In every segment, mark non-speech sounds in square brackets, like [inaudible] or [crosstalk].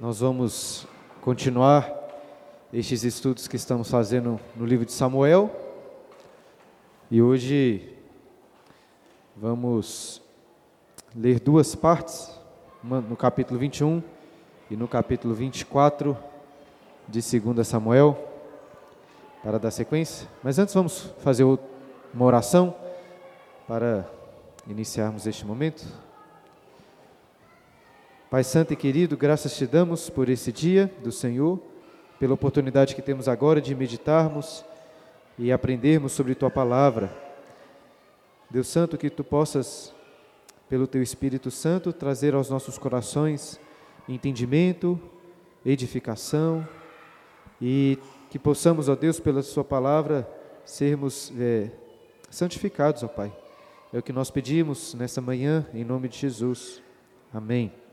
Nós vamos continuar estes estudos que estamos fazendo no livro de Samuel. E hoje vamos ler duas partes, uma no capítulo 21 e no capítulo 24 de 2 Samuel, para dar sequência. Mas antes vamos fazer uma oração para iniciarmos este momento. Pai Santo e querido, graças te damos por esse dia do Senhor, pela oportunidade que temos agora de meditarmos e aprendermos sobre tua palavra. Deus Santo, que tu possas, pelo teu Espírito Santo, trazer aos nossos corações entendimento, edificação e que possamos, ó Deus, pela Sua palavra, sermos é, santificados, ó Pai. É o que nós pedimos nessa manhã, em nome de Jesus. Amém.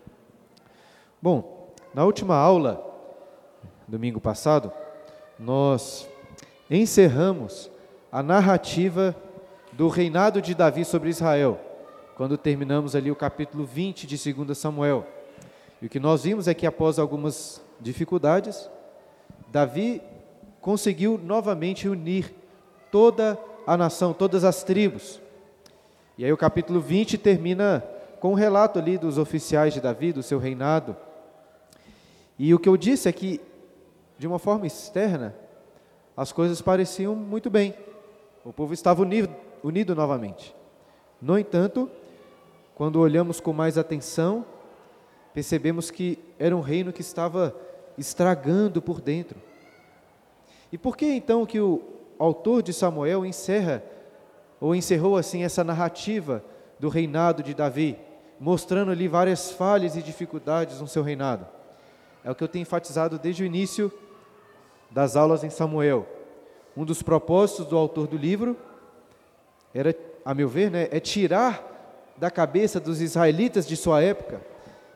Bom, na última aula, domingo passado, nós encerramos a narrativa do reinado de Davi sobre Israel, quando terminamos ali o capítulo 20 de 2 Samuel. E o que nós vimos é que após algumas dificuldades, Davi conseguiu novamente unir toda a nação, todas as tribos. E aí o capítulo 20 termina com o um relato ali dos oficiais de Davi, do seu reinado, e o que eu disse é que, de uma forma externa, as coisas pareciam muito bem. O povo estava unido, unido novamente. No entanto, quando olhamos com mais atenção, percebemos que era um reino que estava estragando por dentro. E por que então que o autor de Samuel encerra ou encerrou assim essa narrativa do reinado de Davi, mostrando ali várias falhas e dificuldades no seu reinado? É o que eu tenho enfatizado desde o início das aulas em Samuel. Um dos propósitos do autor do livro era, a meu ver, né, é tirar da cabeça dos israelitas de sua época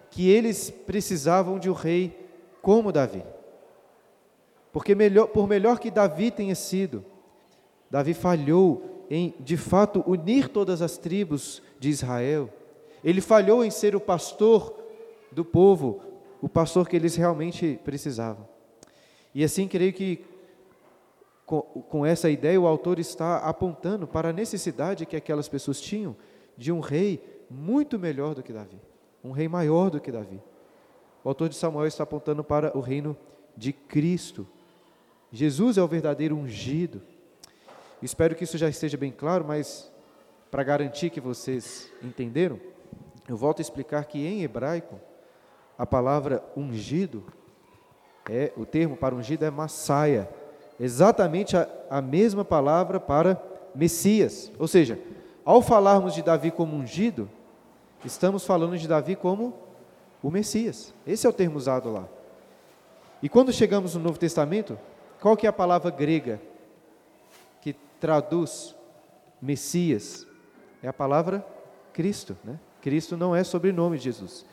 que eles precisavam de um rei como Davi. Porque melhor, por melhor que Davi tenha sido, Davi falhou em, de fato, unir todas as tribos de Israel. Ele falhou em ser o pastor do povo, o pastor que eles realmente precisavam. E assim, creio que com, com essa ideia, o autor está apontando para a necessidade que aquelas pessoas tinham de um rei muito melhor do que Davi, um rei maior do que Davi. O autor de Samuel está apontando para o reino de Cristo. Jesus é o verdadeiro ungido. Espero que isso já esteja bem claro, mas para garantir que vocês entenderam, eu volto a explicar que em hebraico a palavra ungido, é o termo para ungido é Massaia, exatamente a, a mesma palavra para Messias. Ou seja, ao falarmos de Davi como ungido, estamos falando de Davi como o Messias. Esse é o termo usado lá. E quando chegamos no Novo Testamento, qual que é a palavra grega que traduz Messias? É a palavra Cristo, né? Cristo não é sobrenome de Jesus.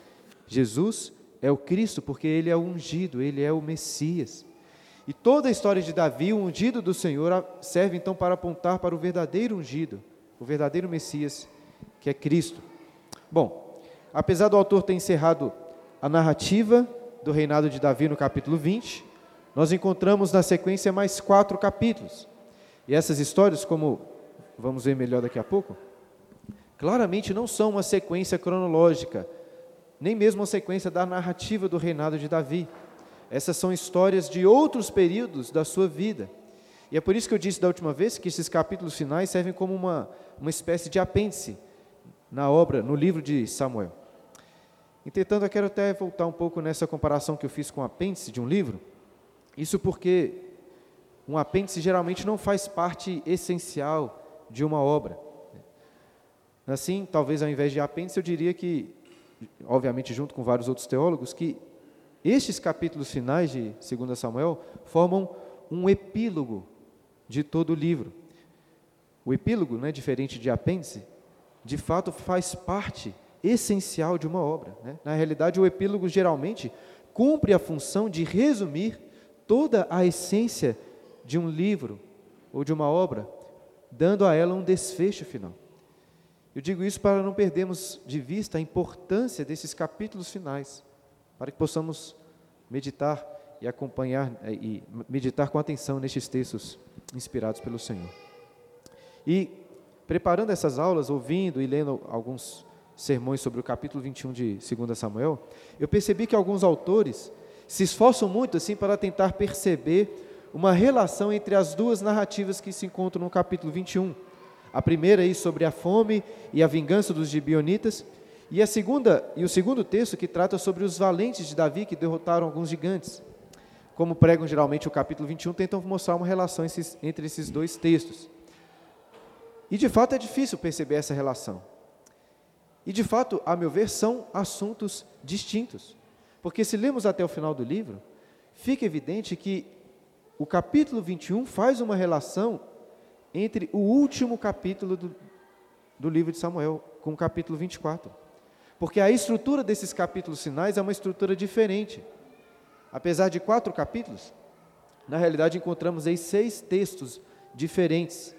Jesus é o Cristo, porque ele é o ungido, ele é o Messias. E toda a história de Davi, o ungido do Senhor, serve então para apontar para o verdadeiro ungido, o verdadeiro Messias, que é Cristo. Bom, apesar do autor ter encerrado a narrativa do reinado de Davi no capítulo 20, nós encontramos na sequência mais quatro capítulos. E essas histórias, como vamos ver melhor daqui a pouco, claramente não são uma sequência cronológica, nem mesmo a sequência da narrativa do reinado de Davi. Essas são histórias de outros períodos da sua vida. E é por isso que eu disse da última vez que esses capítulos finais servem como uma, uma espécie de apêndice na obra, no livro de Samuel. Entretanto, eu quero até voltar um pouco nessa comparação que eu fiz com o apêndice de um livro. Isso porque um apêndice geralmente não faz parte essencial de uma obra. Assim, talvez ao invés de apêndice, eu diria que obviamente junto com vários outros teólogos, que estes capítulos finais de 2 Samuel formam um epílogo de todo o livro. O epílogo, né, diferente de apêndice, de fato faz parte essencial de uma obra. Né? Na realidade, o epílogo geralmente cumpre a função de resumir toda a essência de um livro ou de uma obra, dando a ela um desfecho final. Eu digo isso para não perdermos de vista a importância desses capítulos finais, para que possamos meditar e acompanhar eh, e meditar com atenção nestes textos inspirados pelo Senhor. E preparando essas aulas, ouvindo e lendo alguns sermões sobre o capítulo 21 de 2 Samuel, eu percebi que alguns autores se esforçam muito assim para tentar perceber uma relação entre as duas narrativas que se encontram no capítulo 21. A primeira aí sobre a fome e a vingança dos gibionitas, e a segunda e o segundo texto que trata sobre os valentes de Davi que derrotaram alguns gigantes. Como pregam geralmente o capítulo 21, tentam mostrar uma relação entre esses dois textos. E de fato é difícil perceber essa relação. E de fato, a meu ver, são assuntos distintos. Porque se lemos até o final do livro, fica evidente que o capítulo 21 faz uma relação entre o último capítulo do, do livro de Samuel com o capítulo 24. Porque a estrutura desses capítulos finais é uma estrutura diferente. Apesar de quatro capítulos, na realidade encontramos aí seis textos diferentes.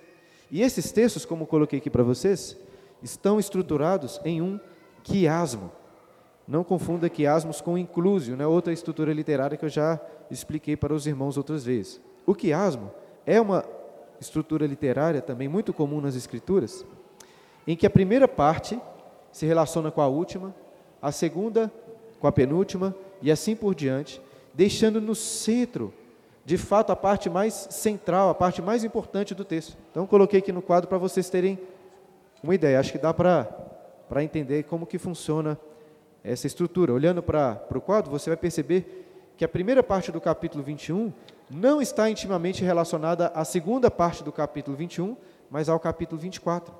E esses textos, como coloquei aqui para vocês, estão estruturados em um quiasmo. Não confunda quiasmos com inclusio, né? outra estrutura literária que eu já expliquei para os irmãos outras vezes. O quiasmo é uma estrutura literária também muito comum nas escrituras, em que a primeira parte se relaciona com a última, a segunda com a penúltima e assim por diante, deixando no centro, de fato, a parte mais central, a parte mais importante do texto. Então, coloquei aqui no quadro para vocês terem uma ideia. Acho que dá para entender como que funciona essa estrutura. Olhando para o quadro, você vai perceber que a primeira parte do capítulo 21 não está intimamente relacionada à segunda parte do capítulo 21, mas ao capítulo 24.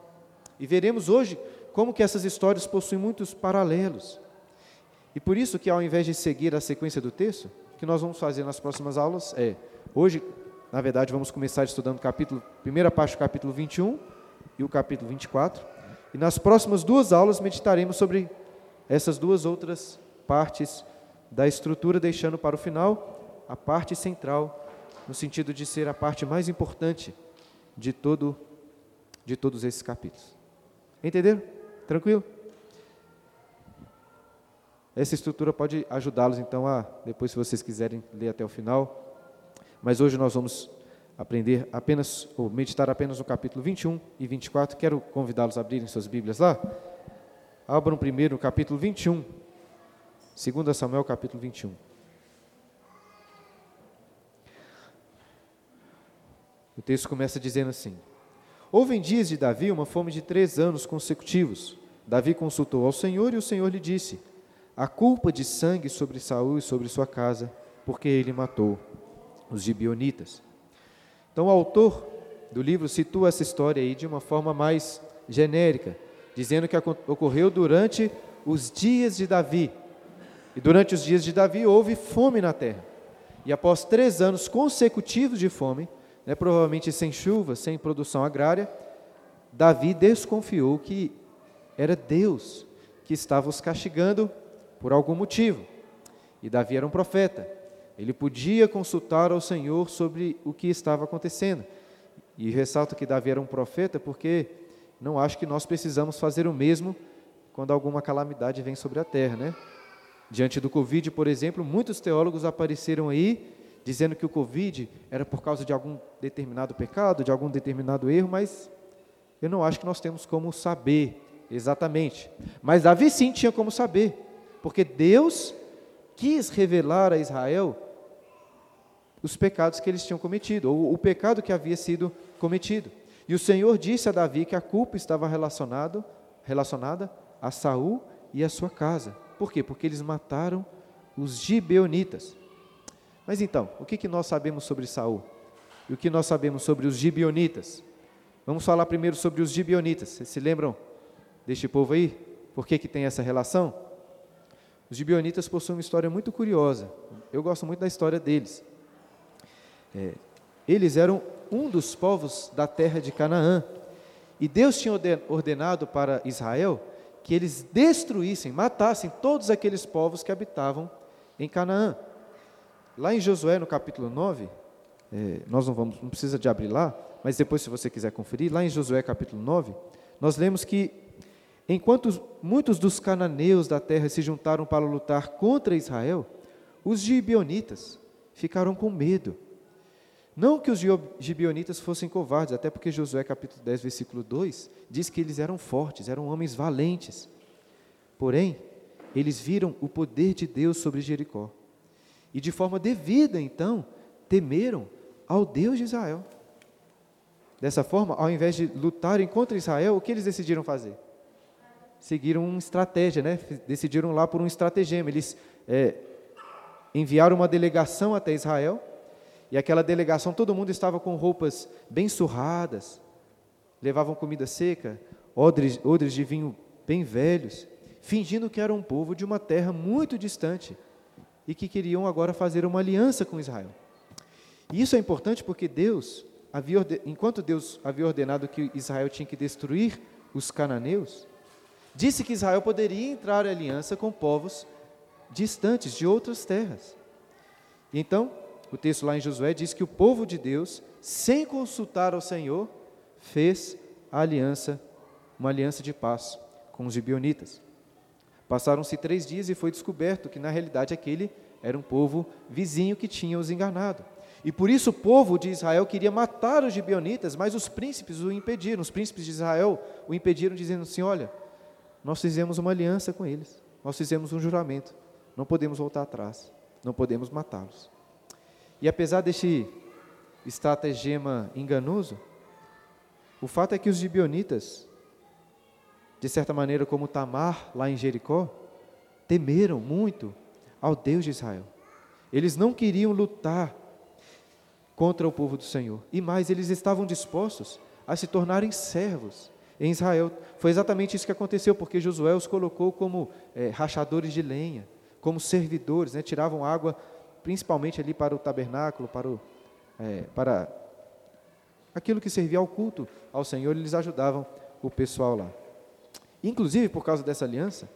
E veremos hoje como que essas histórias possuem muitos paralelos. E por isso que ao invés de seguir a sequência do texto, o que nós vamos fazer nas próximas aulas é, hoje, na verdade, vamos começar estudando capítulo, primeira parte do capítulo 21 e o capítulo 24. E nas próximas duas aulas meditaremos sobre essas duas outras partes da estrutura, deixando para o final a parte central, no sentido de ser a parte mais importante de todo de todos esses capítulos. Entenderam? Tranquilo? Essa estrutura pode ajudá-los então a depois se vocês quiserem ler até o final. Mas hoje nós vamos aprender apenas ou meditar apenas no capítulo 21 e 24. Quero convidá-los a abrirem suas Bíblias lá. Abram primeiro o capítulo 21. 2 Samuel, capítulo 21. O texto começa dizendo assim: Houve em dias de Davi uma fome de três anos consecutivos. Davi consultou ao Senhor e o Senhor lhe disse: A culpa de sangue sobre Saul e sobre sua casa, porque ele matou os gibionitas. Então, o autor do livro situa essa história aí de uma forma mais genérica, dizendo que ocorreu durante os dias de Davi. E durante os dias de Davi houve fome na terra. E após três anos consecutivos de fome, né, provavelmente sem chuva, sem produção agrária, Davi desconfiou que era Deus que estava os castigando por algum motivo. E Davi era um profeta. Ele podia consultar ao Senhor sobre o que estava acontecendo. E ressalto que Davi era um profeta porque não acho que nós precisamos fazer o mesmo quando alguma calamidade vem sobre a terra, né? Diante do Covid, por exemplo, muitos teólogos apareceram aí dizendo que o Covid era por causa de algum determinado pecado, de algum determinado erro, mas eu não acho que nós temos como saber exatamente. Mas Davi sim tinha como saber, porque Deus quis revelar a Israel os pecados que eles tinham cometido, ou o pecado que havia sido cometido. E o Senhor disse a Davi que a culpa estava relacionado, relacionada a Saul e a sua casa. Por quê? Porque eles mataram os gibeonitas. Mas então, o que, que nós sabemos sobre Saul? E o que nós sabemos sobre os gibeonitas? Vamos falar primeiro sobre os gibeonitas. Vocês se lembram deste povo aí? Por que, que tem essa relação? Os gibeonitas possuem uma história muito curiosa. Eu gosto muito da história deles. É, eles eram um dos povos da terra de Canaã. E Deus tinha ordenado para Israel que eles destruíssem, matassem todos aqueles povos que habitavam em Canaã. Lá em Josué, no capítulo 9, é, nós não vamos, não precisa de abrir lá, mas depois, se você quiser conferir, lá em Josué capítulo 9, nós lemos que enquanto muitos dos cananeus da terra se juntaram para lutar contra Israel, os gibionitas ficaram com medo. Não que os gibionitas fossem covardes, até porque Josué capítulo 10, versículo 2, diz que eles eram fortes, eram homens valentes. Porém, eles viram o poder de Deus sobre Jericó. E de forma devida, então, temeram ao Deus de Israel. Dessa forma, ao invés de lutarem contra Israel, o que eles decidiram fazer? Seguiram uma estratégia, né? decidiram lá por um estratagema. Eles é, enviaram uma delegação até Israel, e aquela delegação, todo mundo estava com roupas bem surradas, levavam comida seca, odres, odres de vinho bem velhos, fingindo que eram um povo de uma terra muito distante e que queriam agora fazer uma aliança com Israel. E isso é importante porque Deus, havia, enquanto Deus havia ordenado que Israel tinha que destruir os cananeus, disse que Israel poderia entrar em aliança com povos distantes de outras terras. E então, o texto lá em Josué diz que o povo de Deus, sem consultar ao Senhor, fez a aliança, uma aliança de paz com os gibionitas. Passaram-se três dias e foi descoberto que, na realidade, aquele era um povo vizinho que tinha os enganado. E por isso o povo de Israel queria matar os gibionitas, mas os príncipes o impediram. Os príncipes de Israel o impediram, dizendo assim: Olha, nós fizemos uma aliança com eles, nós fizemos um juramento, não podemos voltar atrás, não podemos matá-los. E apesar deste estratagema enganoso, o fato é que os gibionitas, de certa maneira, como Tamar lá em Jericó, temeram muito ao Deus de Israel. Eles não queriam lutar contra o povo do Senhor. E mais, eles estavam dispostos a se tornarem servos em Israel. Foi exatamente isso que aconteceu, porque Josué os colocou como é, rachadores de lenha, como servidores, né, tiravam água principalmente ali para o tabernáculo, para, o, é, para aquilo que servia ao culto ao Senhor, eles ajudavam o pessoal lá. Inclusive, por causa dessa aliança,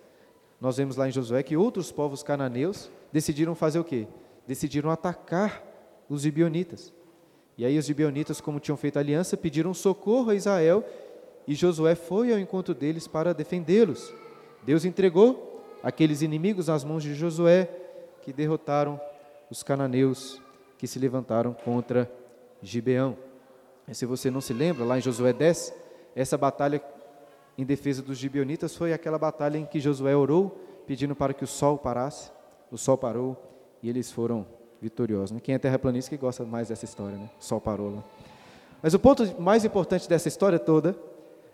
nós vemos lá em Josué que outros povos cananeus decidiram fazer o quê? Decidiram atacar os gibionitas. E aí os gibionitas, como tinham feito aliança, pediram socorro a Israel e Josué foi ao encontro deles para defendê-los. Deus entregou aqueles inimigos nas mãos de Josué, que derrotaram os cananeus que se levantaram contra Gibeão. E se você não se lembra, lá em Josué 10, essa batalha em defesa dos gibeonitas foi aquela batalha em que Josué orou, pedindo para que o sol parasse. O sol parou e eles foram vitoriosos. Quem é terraplanista que gosta mais dessa história, né? O sol parou lá. Mas o ponto mais importante dessa história toda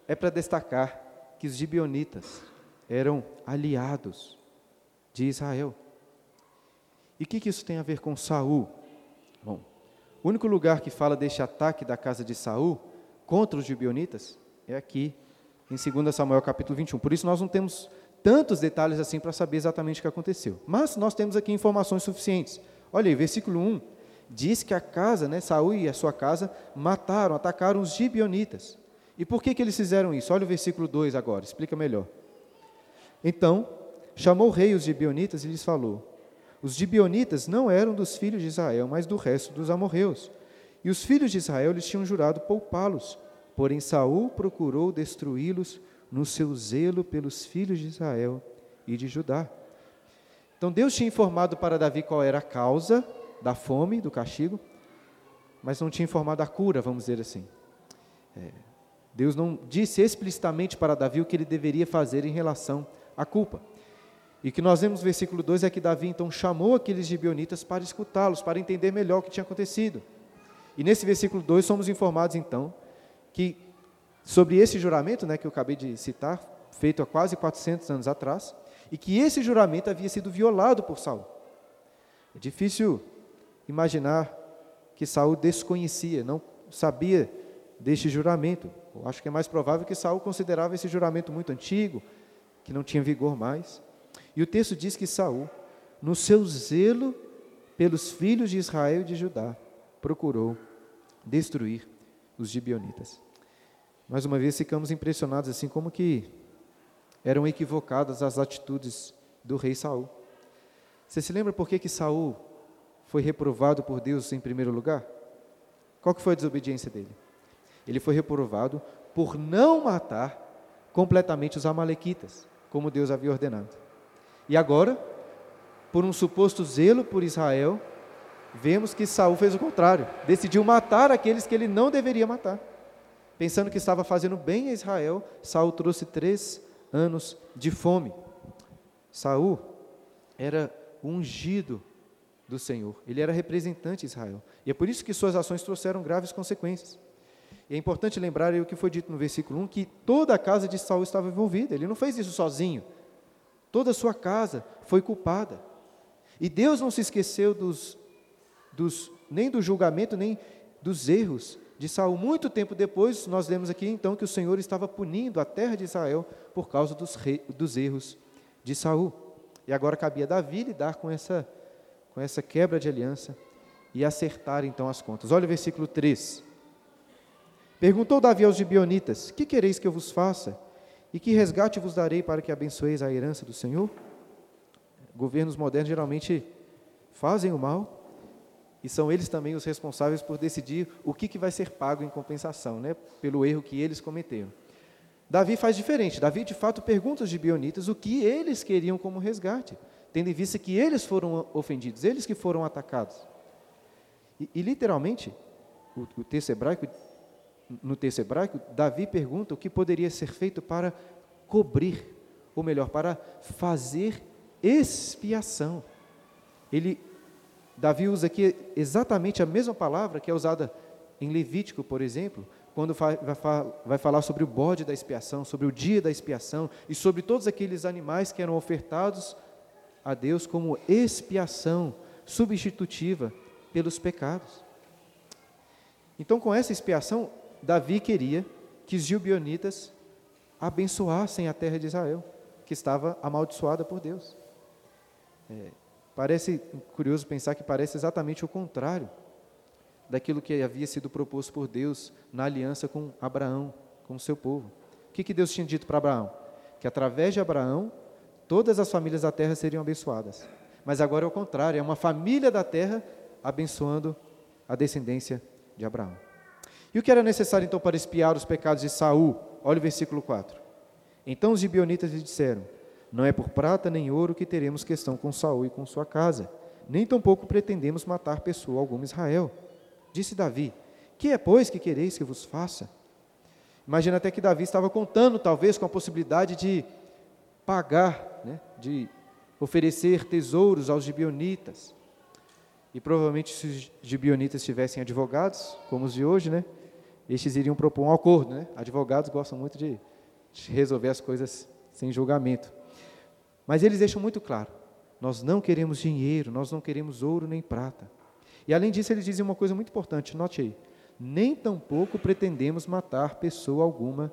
é para destacar que os gibeonitas eram aliados de Israel. E o que, que isso tem a ver com Saul? Bom, o único lugar que fala deste ataque da casa de Saul contra os gibeonitas é aqui em 2 Samuel capítulo 21. Por isso nós não temos tantos detalhes assim para saber exatamente o que aconteceu. Mas nós temos aqui informações suficientes. Olha aí, versículo 1 diz que a casa, né, Saul e a sua casa mataram, atacaram os gibeonitas. E por que que eles fizeram isso? Olha o versículo 2 agora, explica melhor. Então, chamou o rei os gibeonitas e lhes falou: os gibionitas não eram dos filhos de Israel, mas do resto dos amorreus. E os filhos de Israel lhes tinham jurado poupá-los. Porém Saul procurou destruí-los no seu zelo pelos filhos de Israel e de Judá. Então Deus tinha informado para Davi qual era a causa da fome, do castigo, mas não tinha informado a cura, vamos dizer assim. É, Deus não disse explicitamente para Davi o que ele deveria fazer em relação à culpa. E que nós vemos no versículo 2 é que Davi então chamou aqueles gibeonitas para escutá-los, para entender melhor o que tinha acontecido. E nesse versículo 2 somos informados então que sobre esse juramento, né, que eu acabei de citar, feito há quase 400 anos atrás, e que esse juramento havia sido violado por Saul. É difícil imaginar que Saul desconhecia, não sabia deste juramento. Eu acho que é mais provável que Saul considerava esse juramento muito antigo, que não tinha vigor mais. E o texto diz que Saul, no seu zelo pelos filhos de Israel e de Judá, procurou destruir os gibionitas. Mais uma vez ficamos impressionados assim como que eram equivocadas as atitudes do rei Saul. Você se lembra por que, que Saul foi reprovado por Deus em primeiro lugar? Qual que foi a desobediência dele? Ele foi reprovado por não matar completamente os amalequitas, como Deus havia ordenado. E agora, por um suposto zelo por Israel, vemos que Saul fez o contrário, decidiu matar aqueles que ele não deveria matar. Pensando que estava fazendo bem a Israel, Saul trouxe três anos de fome. Saul era ungido do Senhor. Ele era representante de Israel. E é por isso que suas ações trouxeram graves consequências. E é importante lembrar o que foi dito no versículo 1, que toda a casa de Saul estava envolvida. Ele não fez isso sozinho. Toda a sua casa foi culpada. E Deus não se esqueceu dos, dos, nem do julgamento, nem dos erros de Saul. Muito tempo depois, nós lemos aqui então que o Senhor estava punindo a terra de Israel por causa dos, dos erros de Saul. E agora cabia Davi lidar com essa, com essa quebra de aliança e acertar então as contas. Olha o versículo 3. Perguntou Davi aos gibionitas: Que quereis que eu vos faça? E que resgate vos darei para que abençoeis a herança do Senhor? Governos modernos geralmente fazem o mal e são eles também os responsáveis por decidir o que, que vai ser pago em compensação, né, pelo erro que eles cometeram. Davi faz diferente. Davi, de fato, pergunta aos gibionitas o que eles queriam como resgate, tendo em vista que eles foram ofendidos, eles que foram atacados. E, e literalmente, o, o texto hebraico no texto hebraico, Davi pergunta o que poderia ser feito para cobrir, ou melhor, para fazer expiação. Ele, Davi usa aqui exatamente a mesma palavra que é usada em Levítico, por exemplo, quando vai, falar sobre o bode da expiação, sobre o dia da expiação e sobre todos aqueles animais que eram ofertados a Deus como expiação substitutiva pelos pecados. Então, com essa expiação, Davi queria que os gibeonitas abençoassem a terra de Israel, que estava amaldiçoada por Deus. É, parece curioso pensar que parece exatamente o contrário daquilo que havia sido proposto por Deus na aliança com Abraão, com o seu povo. O que, que Deus tinha dito para Abraão? Que através de Abraão, todas as famílias da terra seriam abençoadas. Mas agora é o contrário, é uma família da terra abençoando a descendência de Abraão. E o que era necessário então para espiar os pecados de Saul? Olha o versículo 4. Então os gibionitas lhe disseram: Não é por prata nem ouro que teremos questão com Saul e com sua casa, nem tampouco pretendemos matar pessoa alguma Israel. Disse Davi: Que é, pois, que quereis que vos faça? Imagina até que Davi estava contando, talvez, com a possibilidade de pagar, né, de oferecer tesouros aos gibionitas. E provavelmente, se os gibionitas tivessem advogados, como os de hoje, né, estes iriam propor um acordo. Né? Advogados gostam muito de, de resolver as coisas sem julgamento. Mas eles deixam muito claro: nós não queremos dinheiro, nós não queremos ouro nem prata. E além disso, eles dizem uma coisa muito importante, note aí: nem tampouco pretendemos matar pessoa alguma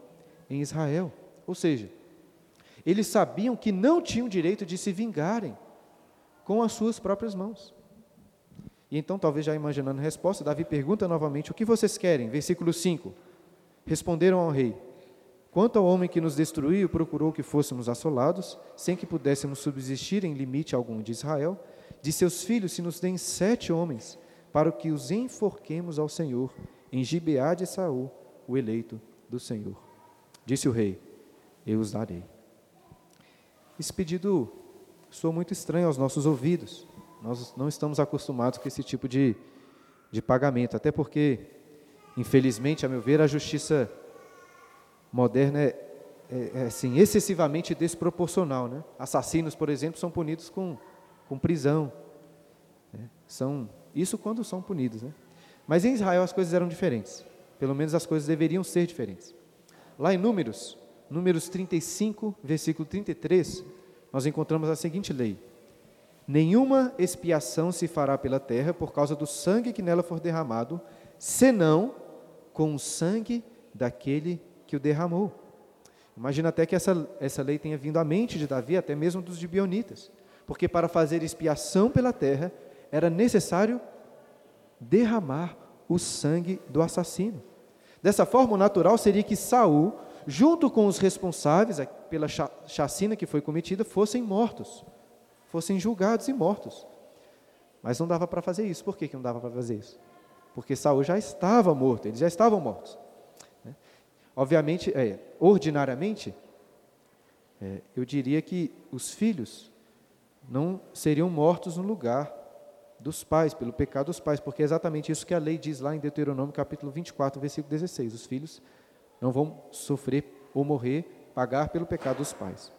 em Israel. Ou seja, eles sabiam que não tinham direito de se vingarem com as suas próprias mãos. E então, talvez já imaginando a resposta, Davi pergunta novamente: O que vocês querem? Versículo 5. Responderam ao rei: Quanto ao homem que nos destruiu, procurou que fôssemos assolados, sem que pudéssemos subsistir em limite algum de Israel, de seus filhos se nos deem sete homens, para que os enforquemos ao Senhor, em Gibeá de Saul, o eleito do Senhor. Disse o rei: Eu os darei. Esse pedido soa muito estranho aos nossos ouvidos. Nós não estamos acostumados com esse tipo de, de pagamento, até porque, infelizmente, a meu ver, a justiça moderna é, é, é assim, excessivamente desproporcional. Né? Assassinos, por exemplo, são punidos com, com prisão. Né? São, isso quando são punidos. Né? Mas em Israel as coisas eram diferentes. Pelo menos as coisas deveriam ser diferentes. Lá em Números, Números 35, versículo 33, nós encontramos a seguinte lei: Nenhuma expiação se fará pela terra por causa do sangue que nela for derramado, senão com o sangue daquele que o derramou. Imagina até que essa, essa lei tenha vindo à mente de Davi, até mesmo dos gibionitas, porque para fazer expiação pela terra era necessário derramar o sangue do assassino. Dessa forma, o natural seria que Saul, junto com os responsáveis pela chacina que foi cometida, fossem mortos fossem julgados e mortos. Mas não dava para fazer isso. Por que, que não dava para fazer isso? Porque Saul já estava morto, eles já estavam mortos. Obviamente, é, ordinariamente, é, eu diria que os filhos não seriam mortos no lugar dos pais, pelo pecado dos pais, porque é exatamente isso que a lei diz lá em Deuteronômio capítulo 24, versículo 16. Os filhos não vão sofrer ou morrer, pagar pelo pecado dos pais.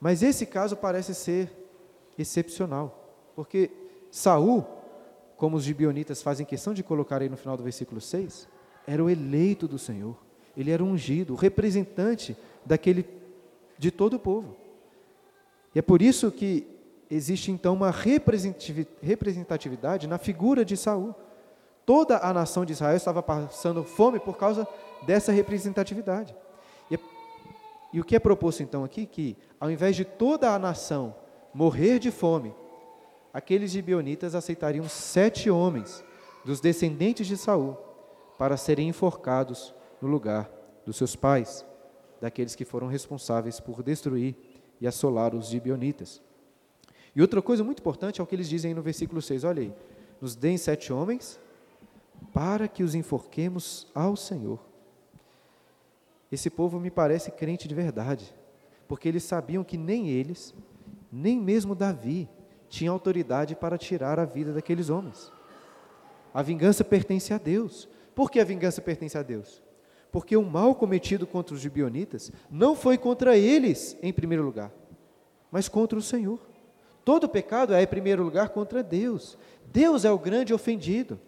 Mas esse caso parece ser excepcional, porque Saul, como os gibionitas fazem questão de colocar aí no final do versículo 6, era o eleito do Senhor. Ele era ungido, o representante daquele de todo o povo. E é por isso que existe então uma representatividade na figura de Saul. Toda a nação de Israel estava passando fome por causa dessa representatividade. E, e o que é proposto então aqui? Que ao invés de toda a nação morrer de fome, aqueles gibeonitas aceitariam sete homens dos descendentes de Saul para serem enforcados no lugar dos seus pais, daqueles que foram responsáveis por destruir e assolar os gibeonitas. E outra coisa muito importante é o que eles dizem no versículo 6, olha aí, nos deem sete homens para que os enforquemos ao Senhor. Esse povo me parece crente de verdade, porque eles sabiam que nem eles, nem mesmo Davi, tinham autoridade para tirar a vida daqueles homens. A vingança pertence a Deus. Por que a vingança pertence a Deus? Porque o mal cometido contra os gibionitas não foi contra eles em primeiro lugar, mas contra o Senhor. Todo pecado é em primeiro lugar contra Deus. Deus é o grande ofendido.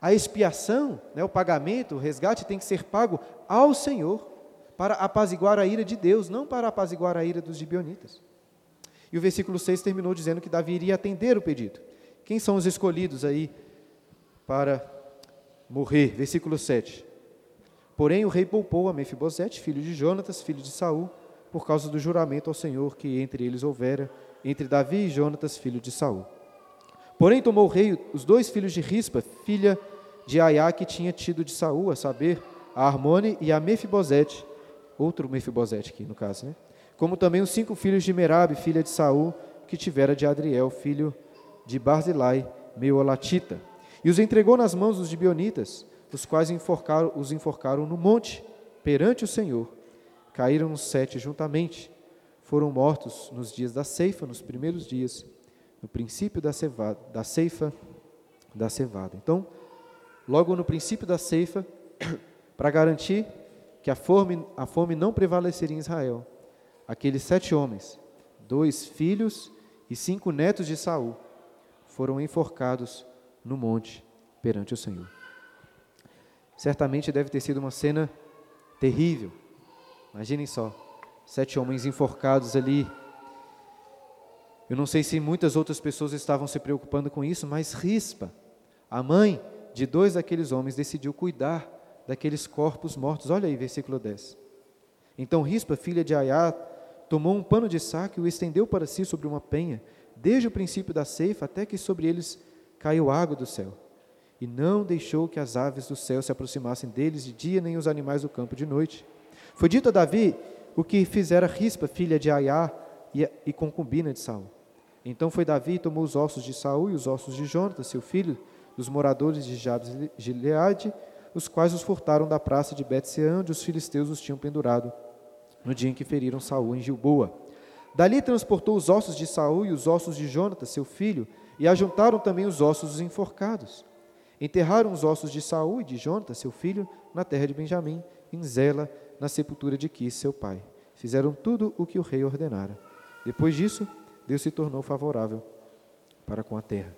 A expiação, né, o pagamento, o resgate tem que ser pago ao Senhor para apaziguar a ira de Deus, não para apaziguar a ira dos gibionitas. E o versículo 6 terminou dizendo que Davi iria atender o pedido. Quem são os escolhidos aí para morrer? Versículo 7. Porém, o rei poupou a Mefibosete, filho de Jonatas, filho de Saul, por causa do juramento ao Senhor que entre eles houvera, entre Davi e Jonatas, filho de Saul. Porém, tomou o rei os dois filhos de Rispa, filha de Aiá, que tinha tido de Saul, a saber, a Armone e a Mefibosete, outro Mefibosete aqui no caso, né? Como também os cinco filhos de Merabe, filha de Saul, que tivera de Adriel, filho de Barzilai, Meolatita. E os entregou nas mãos dos gibionitas, os quais enforcaram, os enforcaram no monte, perante o Senhor. Caíram os sete juntamente. Foram mortos nos dias da ceifa, nos primeiros dias, no princípio da, cevada, da ceifa da cevada. Então, logo no princípio da ceifa, [clears throat] para garantir que a fome, a fome não prevaleceria em Israel, aqueles sete homens, dois filhos e cinco netos de Saul, foram enforcados no monte perante o Senhor. Certamente deve ter sido uma cena terrível. Imaginem só, sete homens enforcados ali. Eu não sei se muitas outras pessoas estavam se preocupando com isso, mas Rispa, a mãe de dois daqueles homens, decidiu cuidar daqueles corpos mortos. Olha aí, versículo 10. Então Rispa, filha de Aiá, tomou um pano de saco e o estendeu para si sobre uma penha, desde o princípio da ceifa até que sobre eles caiu água do céu e não deixou que as aves do céu se aproximassem deles de dia, nem os animais do campo de noite. Foi dito a Davi o que fizera Rispa, filha de Aiá, e, concubina de Saul. Então foi Davi e tomou os ossos de Saul e os ossos de Jonatas, seu filho, dos moradores de Jabes Gileade, os quais os furtaram da praça de Betseã, onde os filisteus os tinham pendurado, no dia em que feriram Saul em Gilboa. Dali transportou os ossos de Saul e os ossos de Jonatas, seu filho, e ajuntaram também os ossos dos enforcados. Enterraram os ossos de Saul e de Jonathan, seu filho, na terra de Benjamim, em Zela, na sepultura de Quis, seu pai. Fizeram tudo o que o rei ordenara. Depois disso, Deus se tornou favorável para com a terra.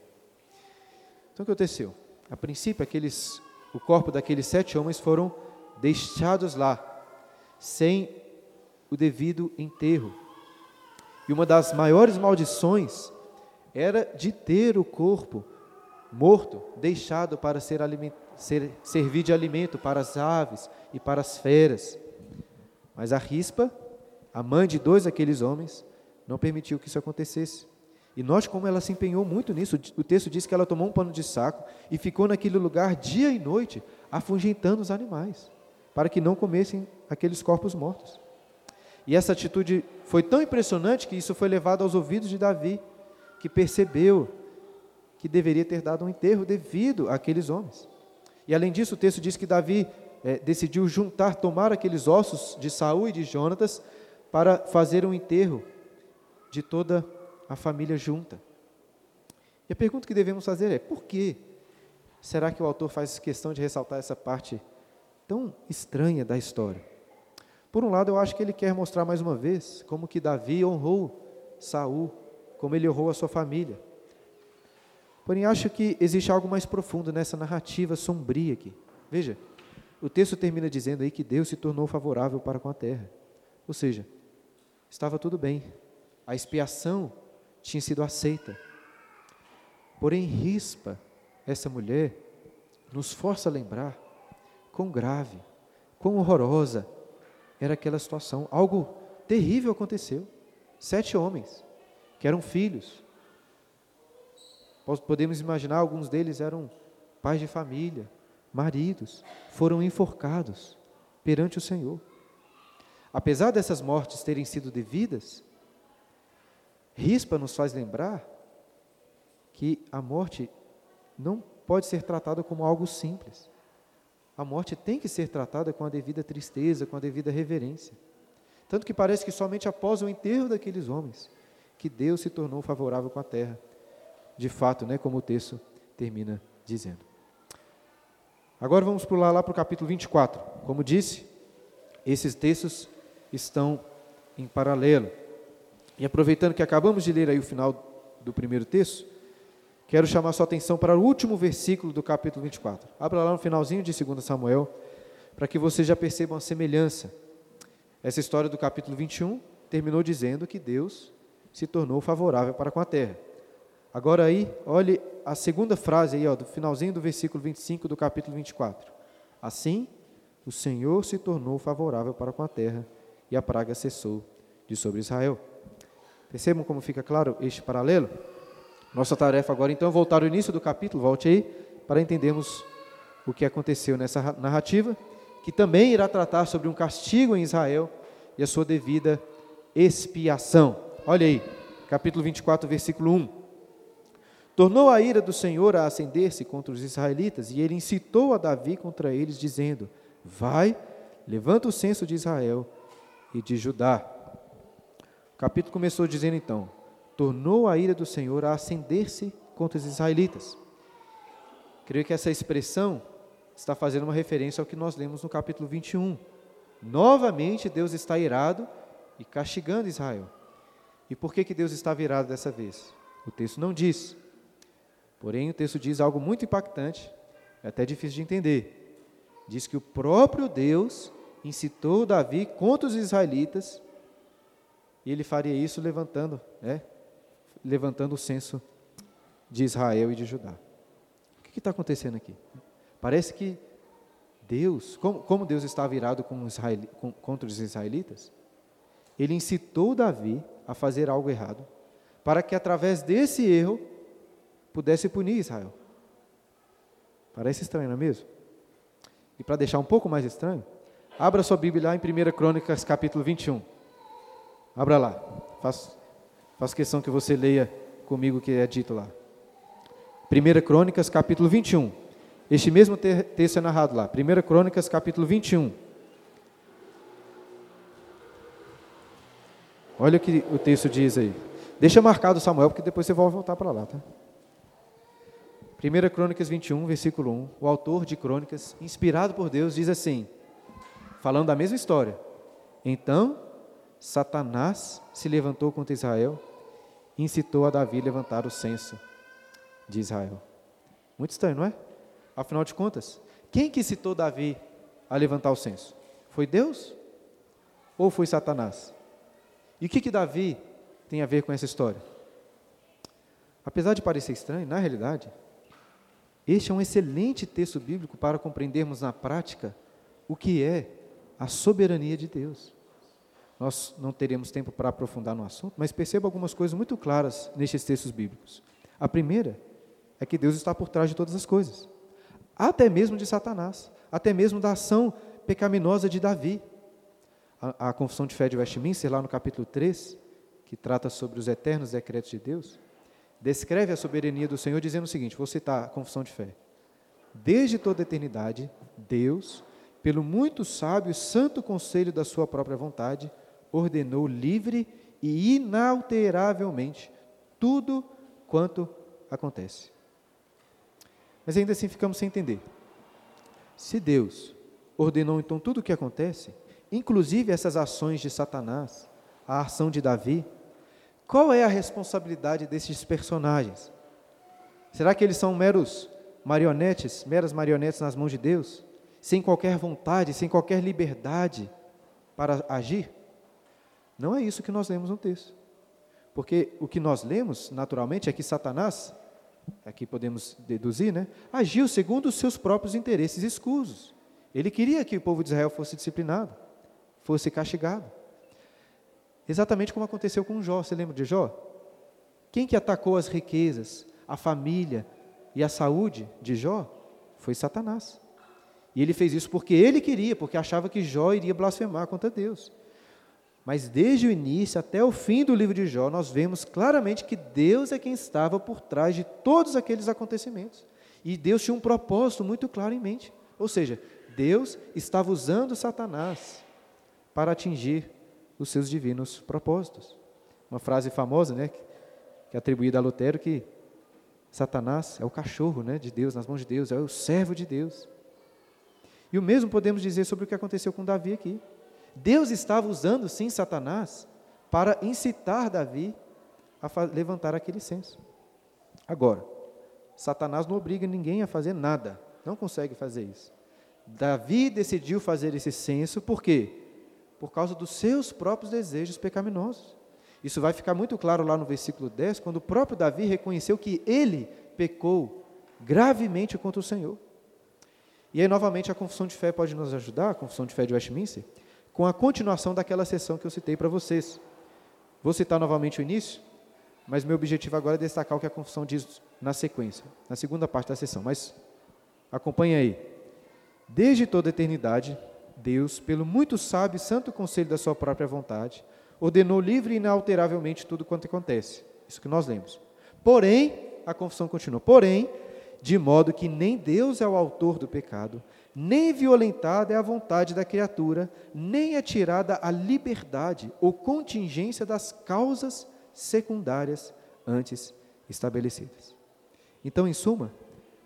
Então o que aconteceu? A princípio, aqueles, o corpo daqueles sete homens foram deixados lá, sem o devido enterro. E uma das maiores maldições era de ter o corpo morto, deixado para ser, ser servir de alimento para as aves e para as feras. Mas a rispa, a mãe de dois daqueles homens, não permitiu que isso acontecesse. E note como ela se empenhou muito nisso. O texto diz que ela tomou um pano de saco e ficou naquele lugar dia e noite, afugentando os animais, para que não comessem aqueles corpos mortos. E essa atitude foi tão impressionante que isso foi levado aos ouvidos de Davi, que percebeu que deveria ter dado um enterro devido àqueles homens. E além disso, o texto diz que Davi é, decidiu juntar, tomar aqueles ossos de Saul e de Jonatas para fazer um enterro de toda a família junta. E a pergunta que devemos fazer é: por que será que o autor faz questão de ressaltar essa parte tão estranha da história? Por um lado, eu acho que ele quer mostrar mais uma vez como que Davi honrou Saul, como ele honrou a sua família. Porém, acho que existe algo mais profundo nessa narrativa sombria aqui. Veja, o texto termina dizendo aí que Deus se tornou favorável para com a terra. Ou seja, estava tudo bem. A expiação tinha sido aceita. Porém, Rispa, essa mulher, nos força a lembrar quão grave, quão horrorosa era aquela situação. Algo terrível aconteceu. Sete homens, que eram filhos. Podemos imaginar, alguns deles eram pais de família, maridos, foram enforcados perante o Senhor. Apesar dessas mortes terem sido devidas, Rispa nos faz lembrar que a morte não pode ser tratada como algo simples. A morte tem que ser tratada com a devida tristeza, com a devida reverência. Tanto que parece que somente após o enterro daqueles homens que Deus se tornou favorável com a terra. De fato, né, como o texto termina dizendo. Agora vamos pular lá para o capítulo 24. Como disse, esses textos estão em paralelo. E aproveitando que acabamos de ler aí o final do primeiro texto, quero chamar sua atenção para o último versículo do capítulo 24. Abra lá no finalzinho de 2 Samuel, para que vocês já percebam a semelhança. Essa história do capítulo 21 terminou dizendo que Deus se tornou favorável para com a terra. Agora aí, olhe a segunda frase aí, ó, do finalzinho do versículo 25 do capítulo 24. Assim, o Senhor se tornou favorável para com a terra e a praga cessou de sobre Israel. Percebam como fica claro este paralelo? Nossa tarefa agora, então, é voltar ao início do capítulo, volte aí, para entendermos o que aconteceu nessa narrativa, que também irá tratar sobre um castigo em Israel e a sua devida expiação. Olha aí, capítulo 24, versículo 1. Tornou a ira do Senhor a acender-se contra os israelitas, e ele incitou a Davi contra eles, dizendo: Vai, levanta o censo de Israel e de Judá. O capítulo começou dizendo então: tornou a ira do Senhor a acender-se contra os israelitas. Creio que essa expressão está fazendo uma referência ao que nós lemos no capítulo 21. Novamente Deus está irado e castigando Israel. E por que, que Deus está virado dessa vez? O texto não diz. Porém, o texto diz algo muito impactante, é até difícil de entender. Diz que o próprio Deus incitou Davi contra os israelitas e ele faria isso levantando, né, levantando o censo de Israel e de Judá. O que está acontecendo aqui? Parece que Deus, como, como Deus está virado com Israel, com, contra os israelitas, ele incitou Davi a fazer algo errado, para que através desse erro pudesse punir Israel. Parece estranho, não é mesmo? E para deixar um pouco mais estranho, abra sua Bíblia lá em 1 Crônicas capítulo 21. Abra lá. Faço, Faço questão que você leia comigo o que é dito lá. 1 Crônicas, capítulo 21. Este mesmo texto é narrado lá. 1 Crônicas, capítulo 21. Olha o que o texto diz aí. Deixa marcado Samuel, porque depois você vai voltar para lá, tá? 1 Crônicas 21, versículo 1. O autor de Crônicas, inspirado por Deus, diz assim, falando da mesma história. Então Satanás se levantou contra Israel e incitou a Davi a levantar o censo de Israel. Muito estranho, não é? Afinal de contas, quem que incitou Davi a levantar o censo? Foi Deus ou foi Satanás? E o que que Davi tem a ver com essa história? Apesar de parecer estranho, na realidade, este é um excelente texto bíblico para compreendermos na prática o que é a soberania de Deus. Nós não teremos tempo para aprofundar no assunto, mas perceba algumas coisas muito claras nestes textos bíblicos. A primeira é que Deus está por trás de todas as coisas, até mesmo de Satanás, até mesmo da ação pecaminosa de Davi. A, a confissão de fé de Westminster, lá no capítulo 3, que trata sobre os eternos decretos de Deus, descreve a soberania do Senhor dizendo o seguinte: vou citar a confissão de fé. Desde toda a eternidade, Deus, pelo muito sábio e santo conselho da sua própria vontade, ordenou livre e inalteravelmente tudo quanto acontece. Mas ainda assim ficamos sem entender. Se Deus ordenou então tudo o que acontece, inclusive essas ações de Satanás, a ação de Davi, qual é a responsabilidade desses personagens? Será que eles são meros marionetes, meras marionetes nas mãos de Deus, sem qualquer vontade, sem qualquer liberdade para agir? Não é isso que nós lemos no texto. Porque o que nós lemos, naturalmente, é que Satanás, aqui podemos deduzir, né, agiu segundo os seus próprios interesses escusos. Ele queria que o povo de Israel fosse disciplinado, fosse castigado. Exatamente como aconteceu com Jó. Você lembra de Jó? Quem que atacou as riquezas, a família e a saúde de Jó? Foi Satanás. E ele fez isso porque ele queria, porque achava que Jó iria blasfemar contra Deus. Mas desde o início até o fim do livro de Jó, nós vemos claramente que Deus é quem estava por trás de todos aqueles acontecimentos. E Deus tinha um propósito muito claro em mente. Ou seja, Deus estava usando Satanás para atingir os seus divinos propósitos. Uma frase famosa, né, que é atribuída a Lutero, que Satanás é o cachorro né, de Deus, nas mãos de Deus, é o servo de Deus. E o mesmo podemos dizer sobre o que aconteceu com Davi aqui. Deus estava usando, sim, Satanás para incitar Davi a levantar aquele censo. Agora, Satanás não obriga ninguém a fazer nada, não consegue fazer isso. Davi decidiu fazer esse censo, por quê? Por causa dos seus próprios desejos pecaminosos. Isso vai ficar muito claro lá no versículo 10, quando o próprio Davi reconheceu que ele pecou gravemente contra o Senhor. E aí, novamente, a confissão de fé pode nos ajudar, a confissão de fé de Westminster, com a continuação daquela sessão que eu citei para vocês. Vou citar novamente o início, mas meu objetivo agora é destacar o que a confissão diz na sequência, na segunda parte da sessão. Mas acompanhe aí. Desde toda a eternidade, Deus, pelo muito sábio e santo conselho da sua própria vontade, ordenou livre e inalteravelmente tudo quanto acontece. Isso que nós lemos. Porém, a confissão continua, porém, de modo que nem Deus é o autor do pecado, nem violentada é a vontade da criatura, nem é tirada a liberdade ou contingência das causas secundárias antes estabelecidas. Então, em suma,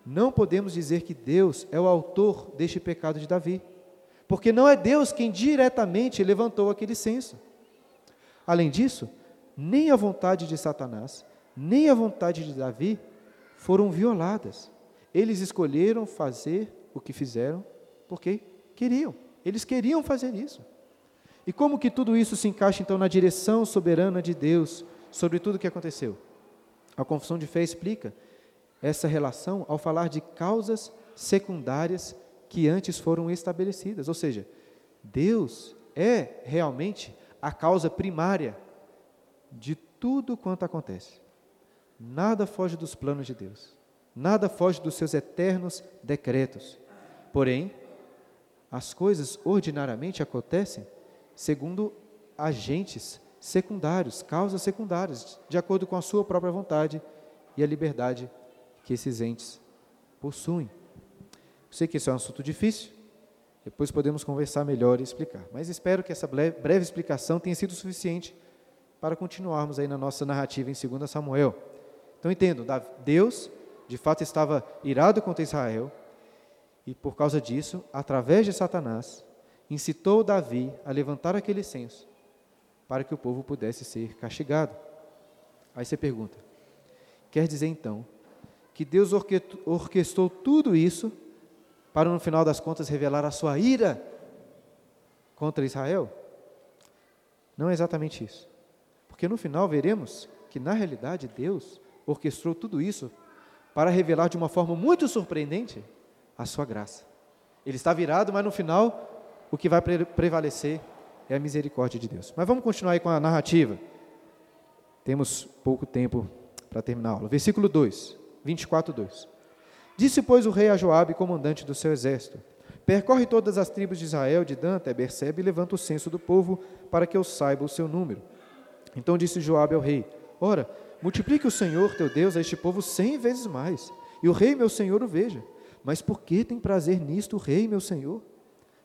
não podemos dizer que Deus é o autor deste pecado de Davi, porque não é Deus quem diretamente levantou aquele censo. Além disso, nem a vontade de Satanás, nem a vontade de Davi foram violadas. Eles escolheram fazer o que fizeram porque queriam. Eles queriam fazer isso. E como que tudo isso se encaixa então na direção soberana de Deus sobre tudo o que aconteceu? A confissão de fé explica essa relação ao falar de causas secundárias que antes foram estabelecidas. Ou seja, Deus é realmente a causa primária de tudo quanto acontece. Nada foge dos planos de Deus. Nada foge dos seus eternos decretos. Porém, as coisas ordinariamente acontecem segundo agentes secundários, causas secundárias, de acordo com a sua própria vontade e a liberdade que esses entes possuem. Sei que isso é um assunto difícil, depois podemos conversar melhor e explicar. Mas espero que essa breve explicação tenha sido suficiente para continuarmos aí na nossa narrativa em 2 Samuel. Então entendo, Deus de fato estava irado contra Israel e por causa disso, através de Satanás, incitou Davi a levantar aquele censo para que o povo pudesse ser castigado. Aí você pergunta: quer dizer então que Deus orquestrou tudo isso para no final das contas revelar a sua ira contra Israel? Não é exatamente isso. Porque no final veremos que, na realidade, Deus orquestrou tudo isso para revelar de uma forma muito surpreendente a sua graça. Ele está virado, mas no final o que vai prevalecer é a misericórdia de Deus. Mas vamos continuar aí com a narrativa. Temos pouco tempo para terminar a aula. Versículo 2, 24, 2. Disse, pois, o rei a Joabe, comandante do seu exército: Percorre todas as tribos de Israel, de Dan até Bersebe, e levanta o censo do povo, para que eu saiba o seu número. Então disse Joabe ao rei: Ora, multiplique o Senhor teu Deus a este povo cem vezes mais, e o rei meu senhor o veja. Mas por que tem prazer nisto o rei meu senhor?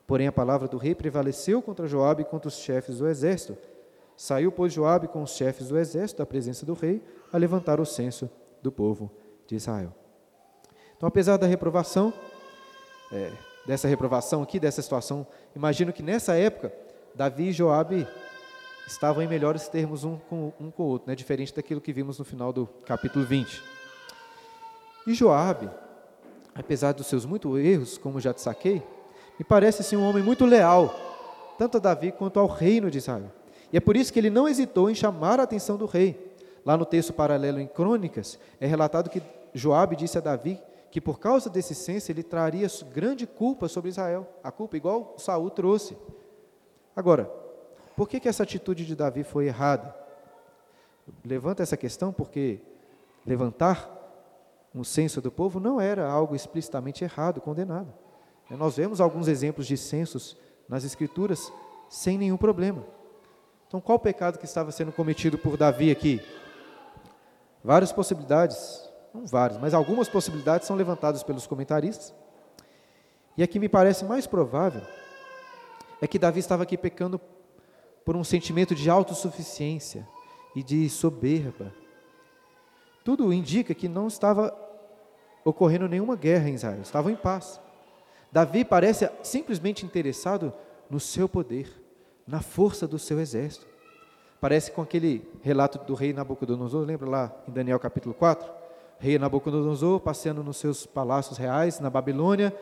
Porém a palavra do rei prevaleceu contra Joabe e contra os chefes do exército. Saiu, pois, Joabe com os chefes do exército da presença do rei a levantar o censo do povo de Israel. Então, apesar da reprovação, é, dessa reprovação aqui, dessa situação, imagino que nessa época, Davi e Joabe estavam em melhores termos um com, um com o outro, né? diferente daquilo que vimos no final do capítulo 20. E Joabe, apesar dos seus muitos erros, como já te saquei, me parece ser um homem muito leal, tanto a Davi quanto ao reino de Israel. E é por isso que ele não hesitou em chamar a atenção do rei. Lá no texto paralelo em Crônicas, é relatado que Joabe disse a Davi que por causa desse censo ele traria grande culpa sobre Israel, a culpa igual Saul trouxe. Agora, por que, que essa atitude de Davi foi errada? Levanta essa questão porque levantar um censo do povo não era algo explicitamente errado, condenado. Nós vemos alguns exemplos de censos nas Escrituras sem nenhum problema. Então, qual o pecado que estava sendo cometido por Davi aqui? Várias possibilidades, não várias, mas algumas possibilidades são levantadas pelos comentaristas. E a que me parece mais provável é que Davi estava aqui pecando por um sentimento de autossuficiência e de soberba. Tudo indica que não estava ocorrendo nenhuma guerra em Israel, estavam em paz. Davi parece simplesmente interessado no seu poder, na força do seu exército. Parece com aquele relato do rei Nabucodonosor, lembra lá em Daniel capítulo 4? Rei Nabucodonosor passeando nos seus palácios reais na Babilônia,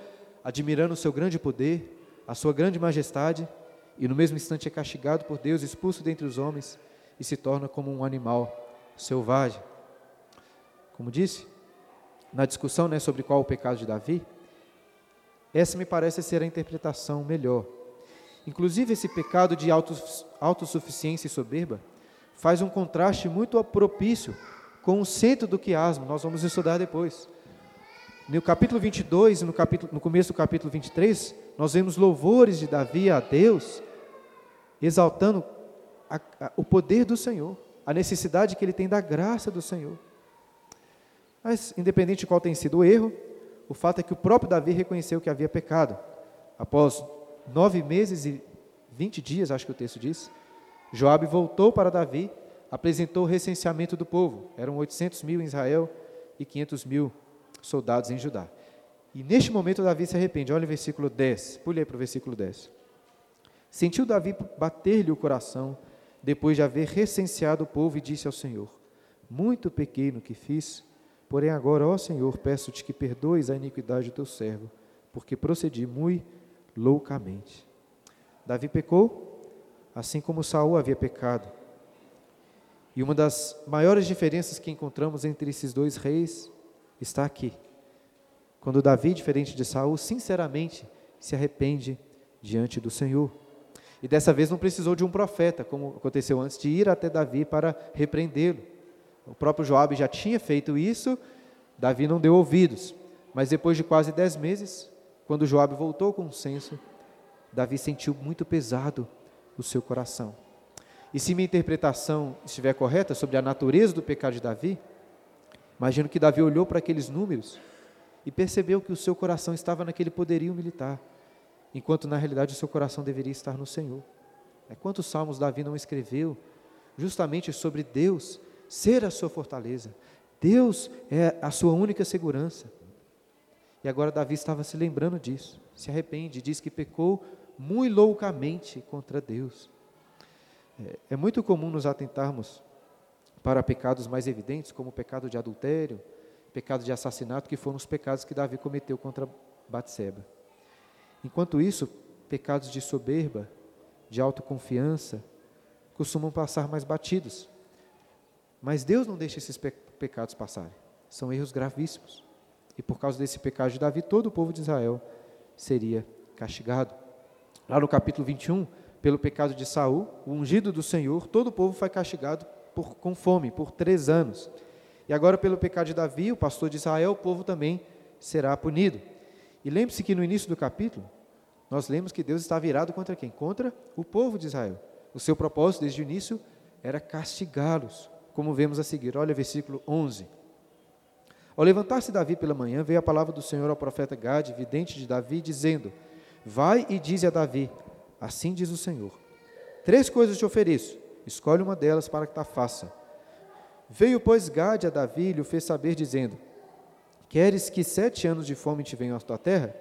admirando o seu grande poder, a sua grande majestade, e no mesmo instante é castigado por Deus, expulso dentre os homens e se torna como um animal selvagem. Como disse, na discussão né, sobre qual o pecado de Davi, essa me parece ser a interpretação melhor. Inclusive, esse pecado de autossuficiência e soberba faz um contraste muito propício com o centro do quiasmo, nós vamos estudar depois. No capítulo 22 e no, capítulo, no começo do capítulo 23, nós vemos louvores de Davi a Deus, exaltando a, a, o poder do Senhor, a necessidade que ele tem da graça do Senhor. Mas, independente de qual tenha sido o erro, o fato é que o próprio Davi reconheceu que havia pecado. Após nove meses e vinte dias, acho que o texto diz, Joabe voltou para Davi, apresentou o recenseamento do povo. Eram 800 mil em Israel e 500 mil soldados em Judá. E neste momento Davi se arrepende. Olha o versículo 10. Pule para o versículo 10. Sentiu Davi bater-lhe o coração, depois de haver recenseado o povo, e disse ao Senhor: Muito pequei no que fiz, porém agora, ó Senhor, peço-te que perdoes a iniquidade do teu servo, porque procedi muito loucamente. Davi pecou, assim como Saul havia pecado. E uma das maiores diferenças que encontramos entre esses dois reis está aqui. Quando Davi, diferente de Saul, sinceramente se arrepende diante do Senhor. E dessa vez não precisou de um profeta, como aconteceu antes, de ir até Davi para repreendê-lo. O próprio Joabe já tinha feito isso, Davi não deu ouvidos. Mas depois de quase dez meses, quando Joabe voltou com o censo, Davi sentiu muito pesado o seu coração. E se minha interpretação estiver correta sobre a natureza do pecado de Davi, imagino que Davi olhou para aqueles números e percebeu que o seu coração estava naquele poderio militar, enquanto na realidade o seu coração deveria estar no Senhor. É quantos salmos Davi não escreveu justamente sobre Deus ser a sua fortaleza, Deus é a sua única segurança. E agora Davi estava se lembrando disso, se arrepende, diz que pecou muito loucamente contra Deus. É, é muito comum nos atentarmos para pecados mais evidentes, como o pecado de adultério, pecado de assassinato, que foram os pecados que Davi cometeu contra Batseba. Enquanto isso, pecados de soberba, de autoconfiança, costumam passar mais batidos. Mas Deus não deixa esses pecados passarem. São erros gravíssimos. E por causa desse pecado de Davi, todo o povo de Israel seria castigado. Lá no capítulo 21, pelo pecado de Saul, o ungido do Senhor, todo o povo foi castigado por, com fome por três anos. E agora, pelo pecado de Davi, o pastor de Israel, o povo também será punido. E lembre-se que no início do capítulo, nós lemos que Deus está virado contra quem? Contra o povo de Israel. O seu propósito desde o início era castigá-los, como vemos a seguir. Olha versículo 11. Ao levantar-se Davi pela manhã, veio a palavra do Senhor ao profeta Gade, vidente de Davi, dizendo: Vai e dize a Davi: Assim diz o Senhor: Três coisas te ofereço, escolhe uma delas para que ta faça. Veio, pois, Gade a Davi e lhe fez saber, dizendo: Queres que sete anos de fome te venham à tua terra?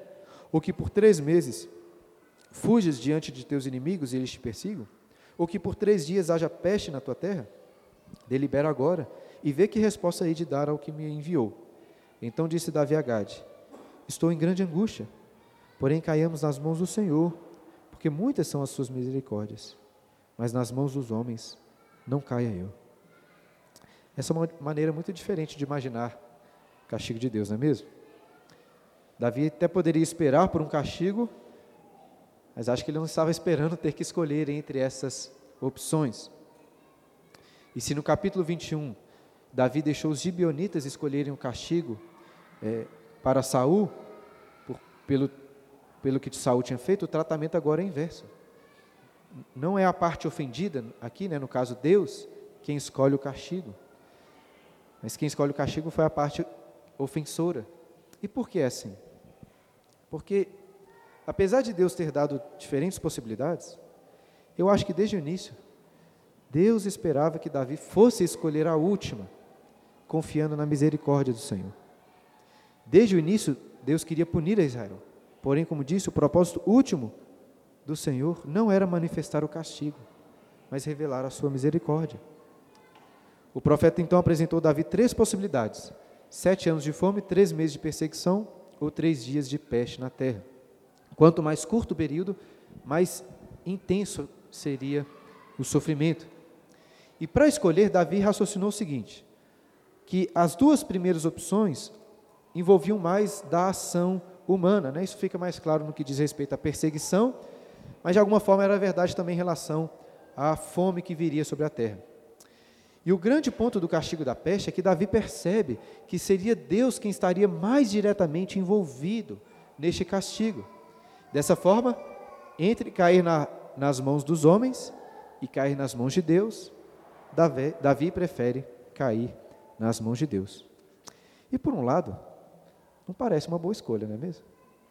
Ou que por três meses fujas diante de teus inimigos e eles te persigam? Ou que por três dias haja peste na tua terra? Delibera agora e vê que resposta hei de dar ao que me enviou. Então disse Davi a Gade: Estou em grande angústia, porém caiamos nas mãos do Senhor, porque muitas são as suas misericórdias, mas nas mãos dos homens não caia eu. Essa é uma maneira muito diferente de imaginar o castigo de Deus, não é mesmo? Davi até poderia esperar por um castigo, mas acho que ele não estava esperando ter que escolher entre essas opções. E se no capítulo 21 Davi deixou os gibionitas escolherem o castigo é, para Saul, por, pelo, pelo que Saul tinha feito, o tratamento agora é inverso. Não é a parte ofendida, aqui, né, no caso Deus, quem escolhe o castigo. Mas quem escolhe o castigo foi a parte ofensora. E por que é assim? Porque, apesar de Deus ter dado diferentes possibilidades, eu acho que desde o início, Deus esperava que Davi fosse escolher a última, confiando na misericórdia do Senhor. Desde o início, Deus queria punir a Israel. Porém, como disse, o propósito último do Senhor não era manifestar o castigo, mas revelar a sua misericórdia. O profeta então apresentou a Davi três possibilidades: sete anos de fome, três meses de perseguição ou três dias de peste na terra. Quanto mais curto o período, mais intenso seria o sofrimento. E para escolher, Davi raciocinou o seguinte: que as duas primeiras opções envolviam mais da ação humana, né? Isso fica mais claro no que diz respeito à perseguição, mas de alguma forma era verdade também em relação à fome que viria sobre a terra. E o grande ponto do castigo da peste é que Davi percebe que seria Deus quem estaria mais diretamente envolvido neste castigo. Dessa forma, entre cair na, nas mãos dos homens e cair nas mãos de Deus, Davi, Davi prefere cair nas mãos de Deus. E por um lado, não parece uma boa escolha, não é mesmo?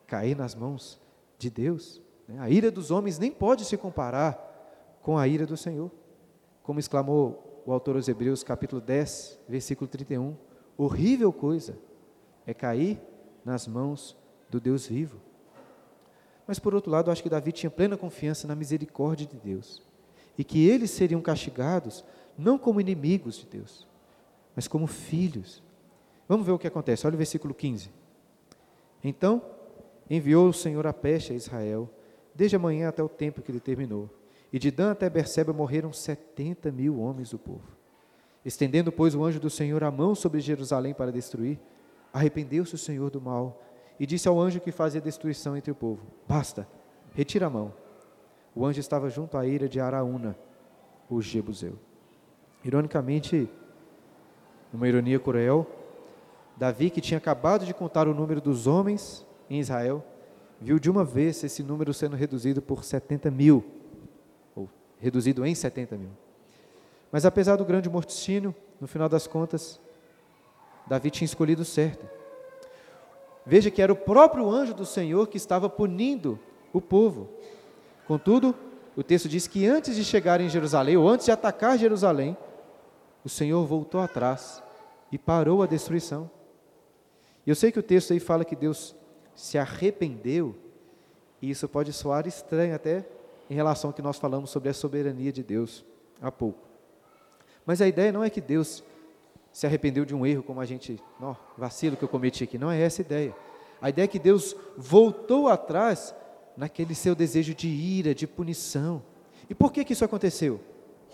Cair nas mãos de Deus. Né? A ira dos homens nem pode se comparar com a ira do Senhor. Como exclamou o autor aos Hebreus, capítulo 10, versículo 31. Horrível coisa é cair nas mãos do Deus vivo. Mas por outro lado, eu acho que Davi tinha plena confiança na misericórdia de Deus e que eles seriam castigados não como inimigos de Deus, mas como filhos. Vamos ver o que acontece. Olha o versículo 15. Então enviou o Senhor a peste a Israel, desde a manhã até o tempo que determinou. E de Dan até Berseba morreram setenta mil homens do povo. Estendendo, pois, o anjo do Senhor a mão sobre Jerusalém para destruir, arrependeu-se o Senhor do mal e disse ao anjo que fazia destruição entre o povo: Basta, retira a mão. O anjo estava junto à ira de Araúna, o Jebuseu. Ironicamente, numa ironia cruel, Davi, que tinha acabado de contar o número dos homens em Israel, viu de uma vez esse número sendo reduzido por 70 mil, ou reduzido em 70 mil. Mas apesar do grande morticínio, no final das contas, Davi tinha escolhido certo. Veja que era o próprio anjo do Senhor que estava punindo o povo. Contudo, o texto diz que antes de chegar em Jerusalém, ou antes de atacar Jerusalém, o Senhor voltou atrás e parou a destruição. Eu sei que o texto aí fala que Deus se arrependeu, e isso pode soar estranho até em relação ao que nós falamos sobre a soberania de Deus há pouco. Mas a ideia não é que Deus se arrependeu de um erro, como a gente, vacilo que eu cometi aqui, não é essa a ideia. A ideia é que Deus voltou atrás naquele seu desejo de ira, de punição. E por que, que isso aconteceu?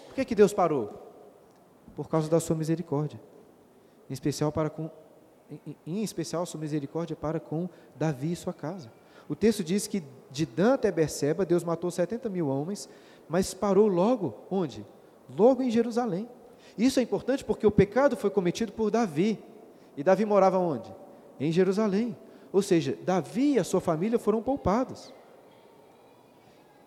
Por que, que Deus parou? por causa da sua misericórdia. Em especial para com em, especial sua misericórdia para com Davi e sua casa. O texto diz que de Dan até Berseba, Deus matou 70 mil homens, mas parou logo onde? Logo em Jerusalém. Isso é importante porque o pecado foi cometido por Davi. E Davi morava onde? Em Jerusalém. Ou seja, Davi e a sua família foram poupados.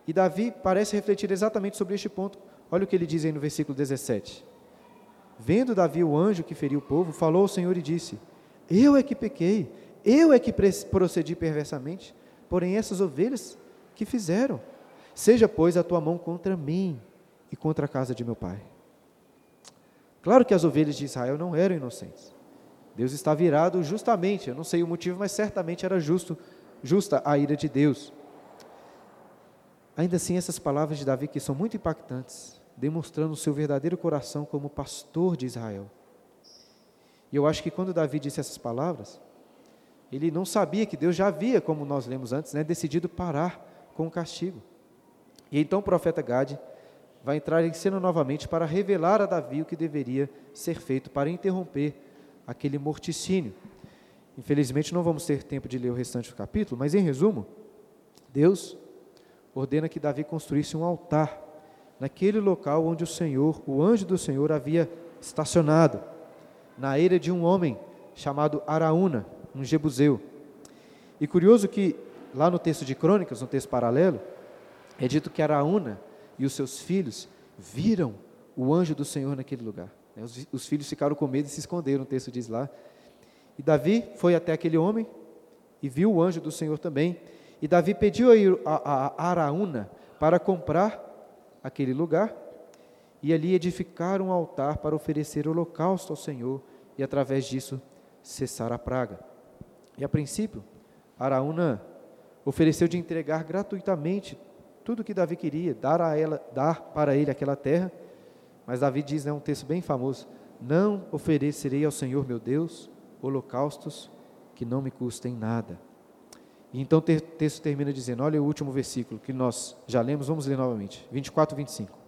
E Davi parece refletir exatamente sobre este ponto. Olha o que ele diz aí no versículo 17. Vendo Davi o anjo que feriu o povo, falou ao Senhor e disse: Eu é que pequei, eu é que procedi perversamente, porém essas ovelhas que fizeram. Seja, pois, a tua mão contra mim, e contra a casa de meu pai. Claro que as ovelhas de Israel não eram inocentes. Deus está virado justamente, eu não sei o motivo, mas certamente era justo, justa a ira de Deus. Ainda assim, essas palavras de Davi que são muito impactantes, demonstrando o seu verdadeiro coração como pastor de Israel. E eu acho que quando Davi disse essas palavras, ele não sabia que Deus já havia, como nós lemos antes, né, decidido parar com o castigo. E então o profeta Gade vai entrar em cena novamente para revelar a Davi o que deveria ser feito para interromper aquele morticínio. Infelizmente não vamos ter tempo de ler o restante do capítulo, mas em resumo, Deus ordena que Davi construísse um altar naquele local onde o Senhor, o anjo do Senhor, havia estacionado, na eira de um homem chamado Araúna, um jebuseu. E curioso que lá no texto de Crônicas, no texto paralelo, é dito que Araúna e os seus filhos viram o anjo do Senhor naquele lugar. Né? Os, os filhos ficaram com medo e se esconderam, o texto diz lá. E Davi foi até aquele homem e viu o anjo do Senhor também. E Davi pediu a, a, a Araúna para comprar aquele lugar e ali edificar um altar para oferecer holocausto ao Senhor e através disso cessar a praga. E a princípio, Araúna ofereceu de entregar gratuitamente tudo que Davi queria, dar, a ela, dar para ele aquela terra. Mas Davi diz, é né, um texto bem famoso: Não oferecerei ao Senhor meu Deus holocaustos que não me custem nada. E então o texto termina dizendo: olha o último versículo que nós já lemos, vamos ler novamente, 24 e 25.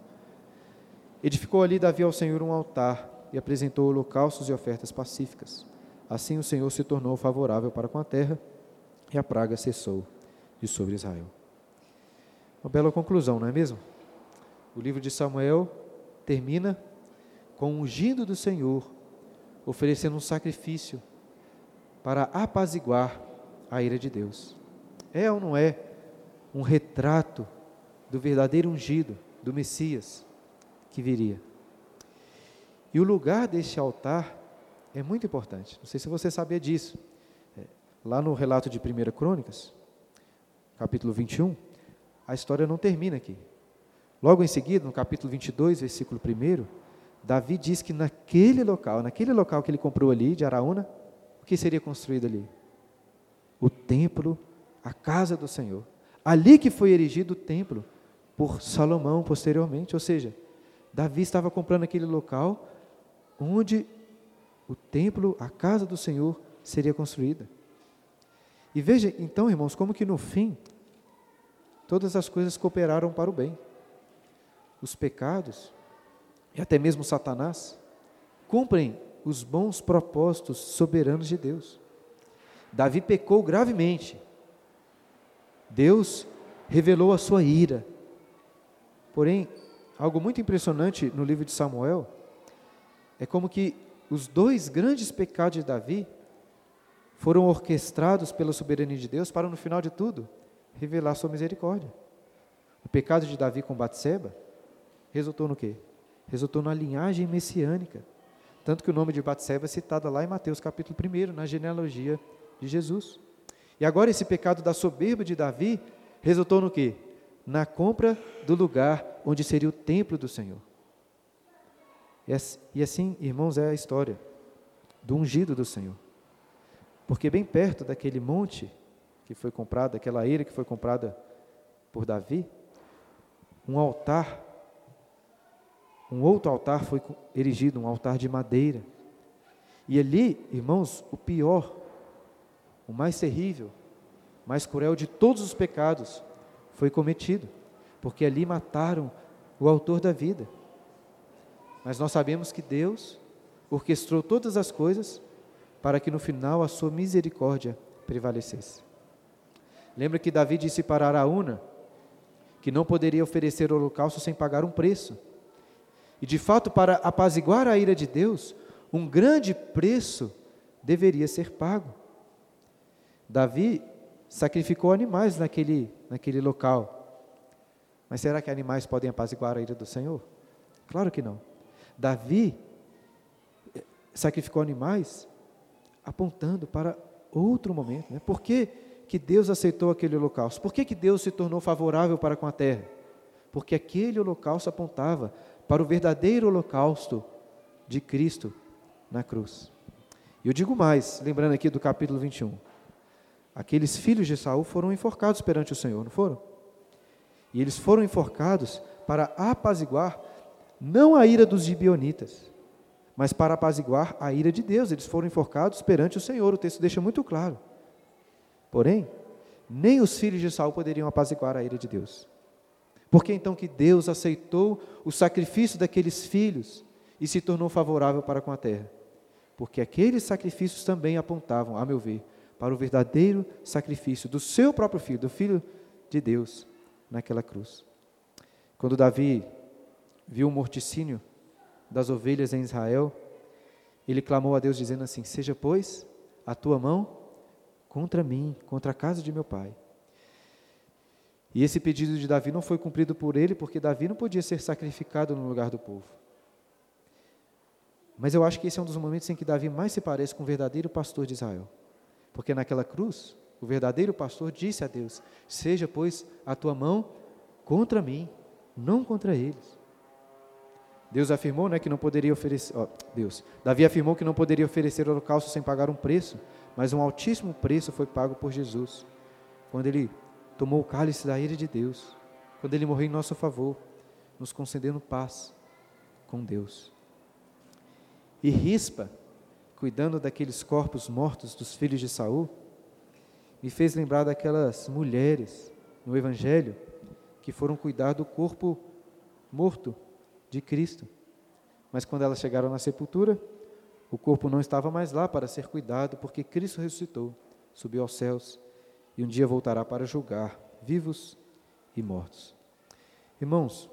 Edificou ali Davi ao Senhor um altar e apresentou holocaustos e ofertas pacíficas. Assim o Senhor se tornou favorável para com a terra e a praga cessou de sobre Israel. Uma bela conclusão, não é mesmo? O livro de Samuel termina com o ungido do Senhor oferecendo um sacrifício para apaziguar a ira de Deus. É ou não é um retrato do verdadeiro ungido, do Messias que viria? E o lugar deste altar é muito importante. Não sei se você sabia disso. É, lá no relato de 1 Crônicas, capítulo 21, a história não termina aqui. Logo em seguida, no capítulo 22, versículo 1, Davi diz que naquele local, naquele local que ele comprou ali, de Araúna, o que seria construído ali? O templo, a casa do Senhor. Ali que foi erigido o templo por Salomão posteriormente. Ou seja, Davi estava comprando aquele local onde o templo, a casa do Senhor, seria construída. E veja, então, irmãos, como que no fim, todas as coisas cooperaram para o bem. Os pecados, e até mesmo Satanás, cumprem os bons propósitos soberanos de Deus. Davi pecou gravemente. Deus revelou a sua ira. Porém, algo muito impressionante no livro de Samuel é como que os dois grandes pecados de Davi foram orquestrados pela soberania de Deus para, no final de tudo, revelar sua misericórdia. O pecado de Davi com Batseba resultou no quê? Resultou na linhagem messiânica. Tanto que o nome de Batseba é citado lá em Mateus capítulo 1, na genealogia de Jesus. E agora esse pecado da soberba de Davi resultou no quê? Na compra do lugar onde seria o templo do Senhor. E assim, irmãos, é a história do ungido do Senhor. Porque bem perto daquele monte que foi comprado, aquela eira que foi comprada por Davi, um altar, um outro altar foi erigido, um altar de madeira. E ali, irmãos, o pior, o mais terrível, mais cruel de todos os pecados foi cometido, porque ali mataram o autor da vida. Mas nós sabemos que Deus orquestrou todas as coisas para que no final a sua misericórdia prevalecesse. Lembra que Davi disse para Araúna que não poderia oferecer holocausto sem pagar um preço. E de fato, para apaziguar a ira de Deus, um grande preço deveria ser pago. Davi sacrificou animais naquele, naquele local. Mas será que animais podem apaziguar a ira do Senhor? Claro que não. Davi eh, sacrificou animais apontando para outro momento. Né? Por que, que Deus aceitou aquele holocausto? Por que, que Deus se tornou favorável para com a terra? porque aquele holocausto apontava para o verdadeiro holocausto de Cristo na cruz. E eu digo mais, lembrando aqui do capítulo 21. Aqueles filhos de Saul foram enforcados perante o Senhor, não foram? E eles foram enforcados para apaziguar não a ira dos gibionitas, mas para apaziguar a ira de Deus. Eles foram enforcados perante o Senhor. O texto deixa muito claro. Porém, nem os filhos de Saul poderiam apaziguar a ira de Deus. Por que então que Deus aceitou o sacrifício daqueles filhos e se tornou favorável para com a terra? Porque aqueles sacrifícios também apontavam, a meu ver, para o verdadeiro sacrifício do seu próprio filho, do filho de Deus, naquela cruz. Quando Davi viu o morticínio das ovelhas em Israel, ele clamou a Deus dizendo assim: Seja, pois, a tua mão contra mim, contra a casa de meu pai. E esse pedido de Davi não foi cumprido por ele, porque Davi não podia ser sacrificado no lugar do povo. Mas eu acho que esse é um dos momentos em que Davi mais se parece com o verdadeiro pastor de Israel. Porque naquela cruz, o verdadeiro pastor disse a Deus: Seja, pois, a tua mão contra mim, não contra eles. Deus afirmou né, que não poderia oferecer. Oh, Deus. Davi afirmou que não poderia oferecer holocausto sem pagar um preço, mas um altíssimo preço foi pago por Jesus, quando ele tomou o cálice da ira de Deus, quando ele morreu em nosso favor, nos concedendo paz com Deus. E Rispa, cuidando daqueles corpos mortos dos filhos de Saul, me fez lembrar daquelas mulheres no Evangelho que foram cuidar do corpo morto de Cristo. Mas quando elas chegaram na sepultura, o corpo não estava mais lá para ser cuidado, porque Cristo ressuscitou, subiu aos céus e um dia voltará para julgar vivos e mortos. Irmãos,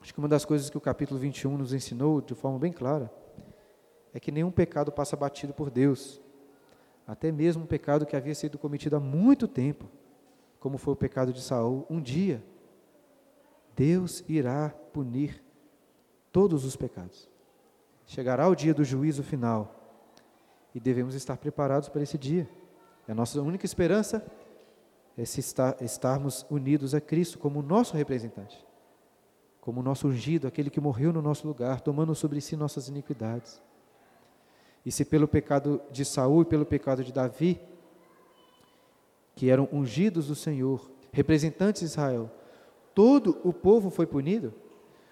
acho que uma das coisas que o capítulo 21 nos ensinou de forma bem clara é que nenhum pecado passa batido por Deus, até mesmo um pecado que havia sido cometido há muito tempo, como foi o pecado de Saul, um dia Deus irá punir todos os pecados. Chegará o dia do juízo final e devemos estar preparados para esse dia. A nossa única esperança é se estar, estarmos unidos a Cristo como nosso representante, como nosso ungido, aquele que morreu no nosso lugar, tomando sobre si nossas iniquidades. E se pelo pecado de Saul e pelo pecado de Davi, que eram ungidos do Senhor, representantes de Israel, todo o povo foi punido,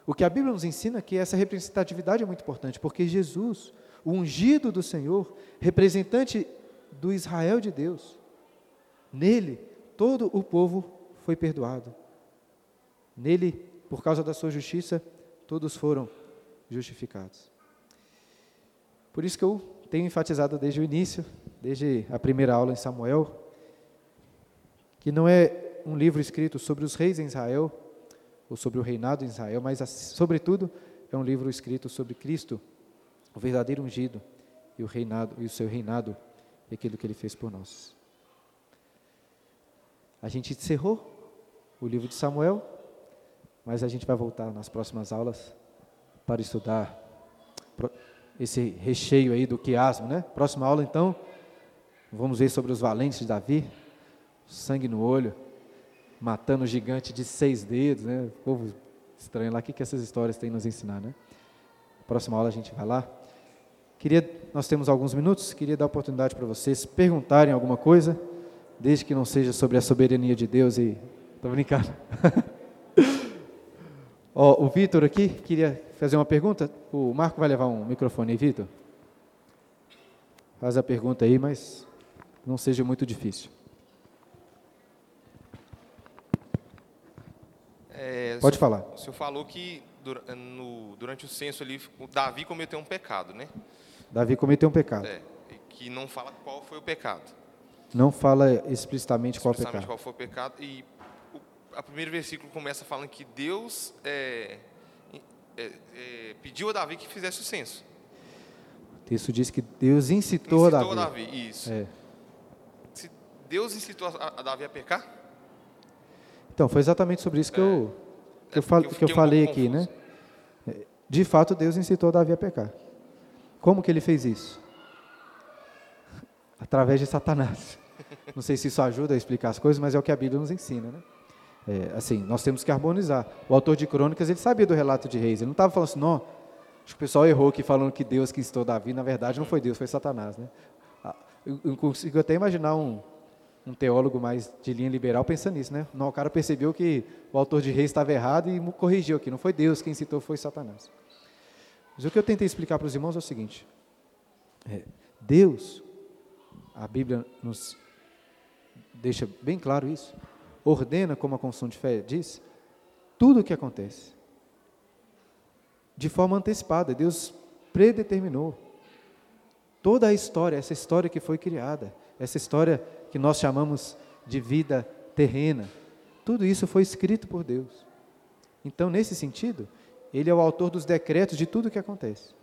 o que a Bíblia nos ensina é que essa representatividade é muito importante, porque Jesus, o ungido do Senhor, representante do Israel de Deus, nele todo o povo foi perdoado. Nele, por causa da sua justiça, todos foram justificados. Por isso que eu tenho enfatizado desde o início, desde a primeira aula em Samuel, que não é um livro escrito sobre os reis em Israel, ou sobre o reinado em Israel, mas, sobretudo, é um livro escrito sobre Cristo, o verdadeiro ungido, e o reinado e o seu reinado e aquilo que ele fez por nós. A gente encerrou o livro de Samuel, mas a gente vai voltar nas próximas aulas para estudar esse recheio aí do quiasmo, né? Próxima aula, então, vamos ver sobre os valentes de Davi, sangue no olho, matando o gigante de seis dedos, né? O povo estranho lá, o que, que essas histórias têm nos ensinar, né? Próxima aula a gente vai lá. Queria, nós temos alguns minutos, queria dar oportunidade para vocês perguntarem alguma coisa, desde que não seja sobre a soberania de Deus e... Estou brincando. [laughs] Ó, o Vitor aqui queria fazer uma pergunta. O Marco vai levar um microfone aí, Vitor. Faz a pergunta aí, mas não seja muito difícil. É, Pode o senhor, falar. O senhor falou que no, durante o censo ali, o Davi cometeu um pecado, né? Davi cometeu um pecado. É, que não fala qual foi o pecado. Não fala explicitamente qual Explicitamente pecado. qual foi o pecado. E o a primeiro versículo começa falando que Deus é, é, é, pediu a Davi que fizesse o censo. O texto diz que Deus incitou, Incitou a Davi. Davi. Isso. É. Se Deus incitou a, a Davi a pecar? Então, foi exatamente sobre isso que eu, que É eu, fal- porque eu que eu um falei pouco aqui, né? É, De fato, Deus incitou Davi a pecar. Como que ele fez isso? Através de Satanás. [laughs] Não sei se isso ajuda a explicar as coisas, mas é o que a Bíblia nos ensina, né? É, assim, nós temos que harmonizar. O autor de Crônicas, ele sabia do relato de reis, ele não estava falando assim, não, acho que o pessoal errou aqui falando que Deus que instou Davi, na verdade não foi Deus, foi Satanás, né? Ah, eu consigo até imaginar um, um teólogo mais de linha liberal pensando nisso, né? Não, o cara percebeu que o autor de reis estava errado e corrigiu aqui, não foi Deus quem citou, foi Satanás. Mas o que eu tentei explicar para os irmãos é o seguinte, é, Deus, a Bíblia nos deixa bem claro isso, ordena, como a confissão de fé diz, tudo o que acontece. De forma antecipada, Deus predeterminou toda a história, essa história que foi criada, essa história que nós chamamos de vida terrena, tudo isso foi escrito por Deus. Então, nesse sentido, Ele é o autor dos decretos de tudo o que acontece.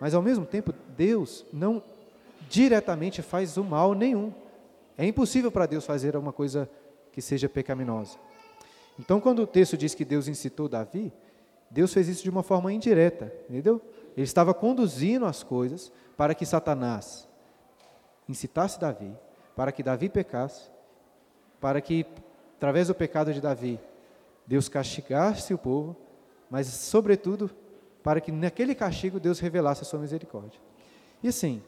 Mas, ao mesmo tempo, Deus não diretamente faz o mal nenhum. É impossível para Deus fazer alguma coisa que seja pecaminosa. Então, quando o texto diz que Deus incitou Davi, Deus fez isso de uma forma indireta, entendeu? Ele estava conduzindo as coisas para que Satanás incitasse Davi, para que Davi pecasse, para que, através do pecado de Davi, Deus castigasse o povo, mas, sobretudo, para que naquele castigo Deus revelasse a sua misericórdia. E assim,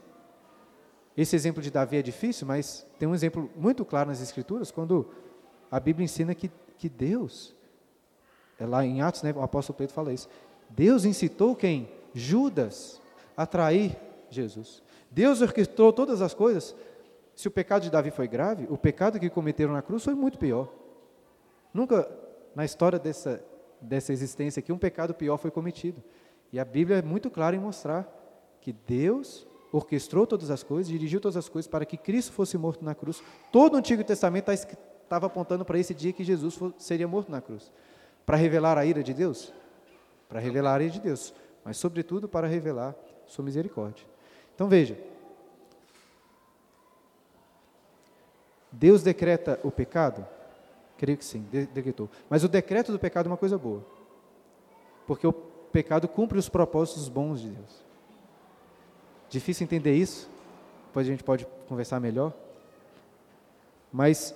esse exemplo de Davi é difícil, mas tem um exemplo muito claro nas Escrituras, quando a Bíblia ensina que, que Deus, é lá em Atos, né, o apóstolo Pedro fala isso, Deus incitou quem? Judas a trair Jesus. Deus orquestrou todas as coisas. Se o pecado de Davi foi grave, o pecado que cometeram na cruz foi muito pior. Nunca na história dessa, dessa existência aqui um pecado pior foi cometido. E a Bíblia é muito clara em mostrar que Deus orquestrou todas as coisas, dirigiu todas as coisas para que Cristo fosse morto na cruz. Todo o Antigo Testamento estava apontando para esse dia que Jesus seria morto na cruz. Para revelar a ira de Deus? Para revelar a ira de Deus, mas sobretudo para revelar sua misericórdia. Então veja, Deus decreta o pecado? Creio que sim, decretou. Mas o decreto do pecado é uma coisa boa. Porque o pecado cumpre os propósitos bons de Deus. Difícil entender isso, depois a gente pode conversar melhor. Mas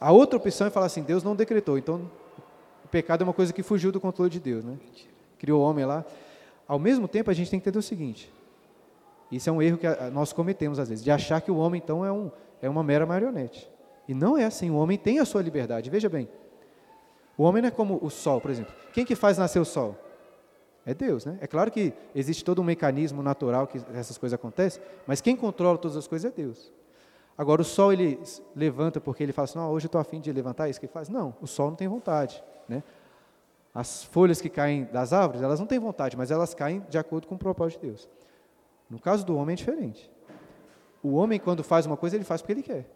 a outra opção é falar assim: Deus não decretou, então o pecado é uma coisa que fugiu do controle de Deus, né? Criou o homem lá. Ao mesmo tempo, a gente tem que entender o seguinte: isso é um erro que nós cometemos às vezes, de achar que o homem então é, um, é uma mera marionete. E não é assim, o homem tem a sua liberdade. Veja bem, o homem não é como o sol, por exemplo. Quem que faz nascer o sol? É Deus, né? É claro que existe todo um mecanismo natural que essas coisas acontecem, mas quem controla todas as coisas é Deus. Agora, o sol ele levanta porque ele fala assim: hoje eu estou afim de levantar, isso que ele faz? Não, o sol não tem vontade. Né? As folhas que caem das árvores, elas não têm vontade, mas elas caem de acordo com o propósito de Deus. No caso do homem é diferente. O homem, quando faz uma coisa, ele faz porque ele quer.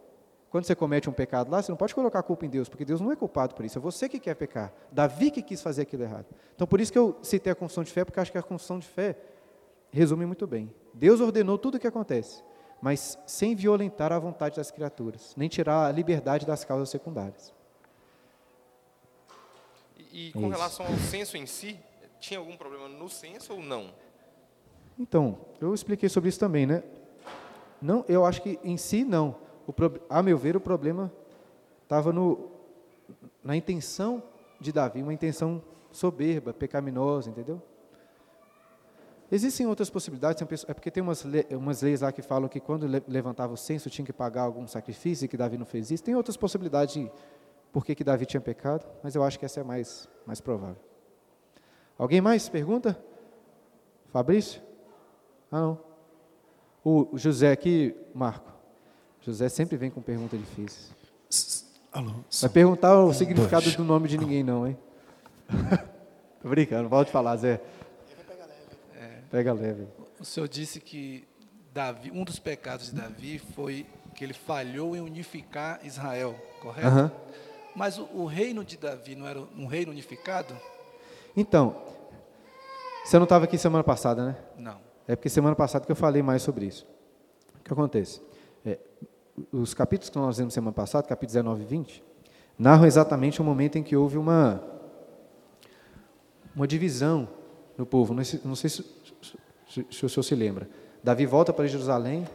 Quando você comete um pecado lá, você não pode colocar a culpa em Deus, porque Deus não é culpado por isso, é você que quer pecar. Davi que quis fazer aquilo errado. Então, por isso que eu citei a confissão de fé, porque acho que a confissão de fé resume muito bem. Deus ordenou tudo o que acontece, mas sem violentar a vontade das criaturas, nem tirar a liberdade das causas secundárias. E, e com relação ao censo em si, tinha algum problema no censo ou não? Então, eu expliquei sobre isso também, né? Não, eu acho que em si não o, a meu ver, o problema estava na intenção de Davi, uma intenção soberba, pecaminosa, entendeu? Existem outras possibilidades, é porque tem umas, umas leis lá que falam que quando levantava o censo tinha que pagar algum sacrifício e que Davi não fez isso. Tem outras possibilidades de por que, que Davi tinha pecado, mas eu acho que essa é mais, mais provável. Alguém mais pergunta? Fabrício? Ah, não. O José aqui, Marco. José sempre vem com pergunta difícil. Alô, Vai perguntar o significado do nome de ninguém, não, hein? [laughs] Tô brincando, pode falar, Zé. Pega leve. O senhor disse que Davi, um dos pecados de Davi foi que ele falhou em unificar Israel, correto? Uhum. Mas o, o, reino de Davi não era um reino unificado? Então, você não estava aqui semana passada, né? Não. É porque semana passada que eu falei mais sobre isso. O que acontece? É, os capítulos que nós vimos semana passada, capítulos 19 e 20, narram exatamente o momento em que houve uma, uma divisão no povo. Não sei, não sei se, se, o senhor se lembra. Davi volta para Jerusalém,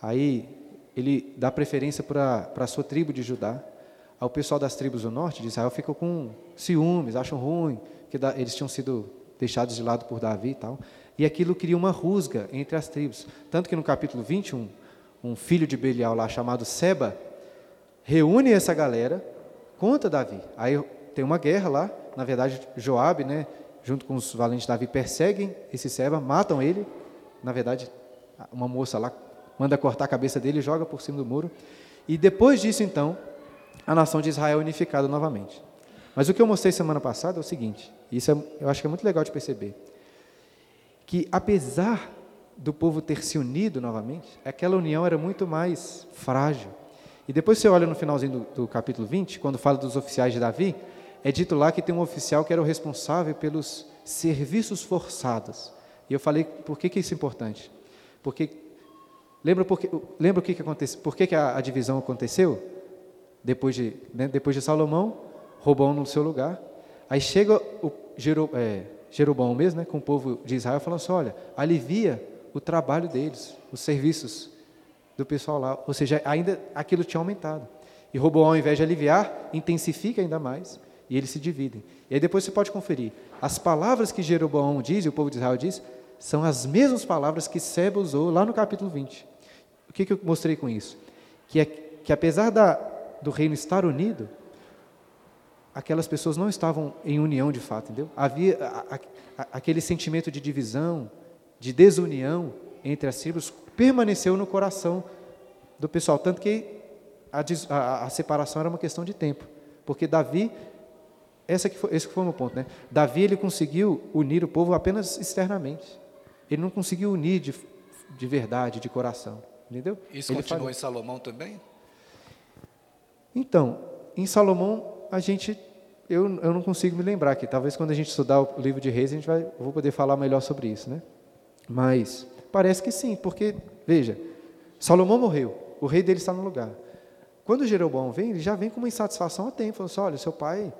aí ele dá preferência para a sua tribo de Judá. Aí o pessoal das tribos do norte de Israel ficou com ciúmes, acham ruim, que eles tinham sido deixados de lado por Davi e tal. E aquilo cria uma rusga entre as tribos. Tanto que no capítulo 21, um filho de Belial lá chamado Seba reúne essa galera contra Davi. Aí tem uma guerra lá, na verdade Joabe, né, junto com os valentes Davi perseguem esse Seba, matam ele. Na verdade, uma moça lá manda cortar a cabeça dele e joga por cima do muro. E depois disso, então, a nação de Israel é unificada novamente. Mas o que eu mostrei semana passada é o seguinte, isso é, eu acho que é muito legal de perceber, que apesar do povo ter se unido novamente, aquela união era muito mais frágil. E depois você olha no finalzinho do, do capítulo 20, quando fala dos oficiais de Davi, é dito lá que tem um oficial que era o responsável pelos serviços forçados. E eu falei, por que, que isso é importante? Porque Lembra, porque, lembra o que, que aconteceu? Por que, que a, a divisão aconteceu? Depois de, né, depois de Salomão, Robão no seu lugar. Aí chega o Jero, é, Jeroboão mesmo, né, com o povo de Israel, falando assim: olha, alivia o trabalho deles, os serviços do pessoal lá. Ou seja, ainda aquilo tinha aumentado. E Roboão, ao invés de aliviar, intensifica ainda mais e eles se dividem. E aí depois você pode conferir. As palavras que Jeroboão diz e o povo de Israel diz são as mesmas palavras que Seba usou lá no capítulo 20. O que, que eu mostrei com isso? Que, é, que apesar da, do reino estar unido, aquelas pessoas não estavam em união de fato, entendeu? Havia a, a, aquele sentimento de divisão, de desunião entre as tribos, permaneceu no coração do pessoal, tanto que a, a separação era uma questão de tempo, porque Davi, essa que foi, esse que foi o meu ponto, né? Davi ele conseguiu unir o povo apenas externamente, ele não conseguiu unir de, de verdade, de coração. Entendeu? Isso Ele continua em Salomão também? Então, em Salomão, a gente, eu, eu não consigo me lembrar aqui. Talvez quando a gente estudar o livro de Reis, a gente vai, eu vou poder falar melhor sobre isso, né? Mas parece que sim, porque veja, Salomão morreu, o rei dele está no lugar. Quando Jeroboão vem, ele já vem com uma insatisfação a tempo, falando assim, olha, seu pai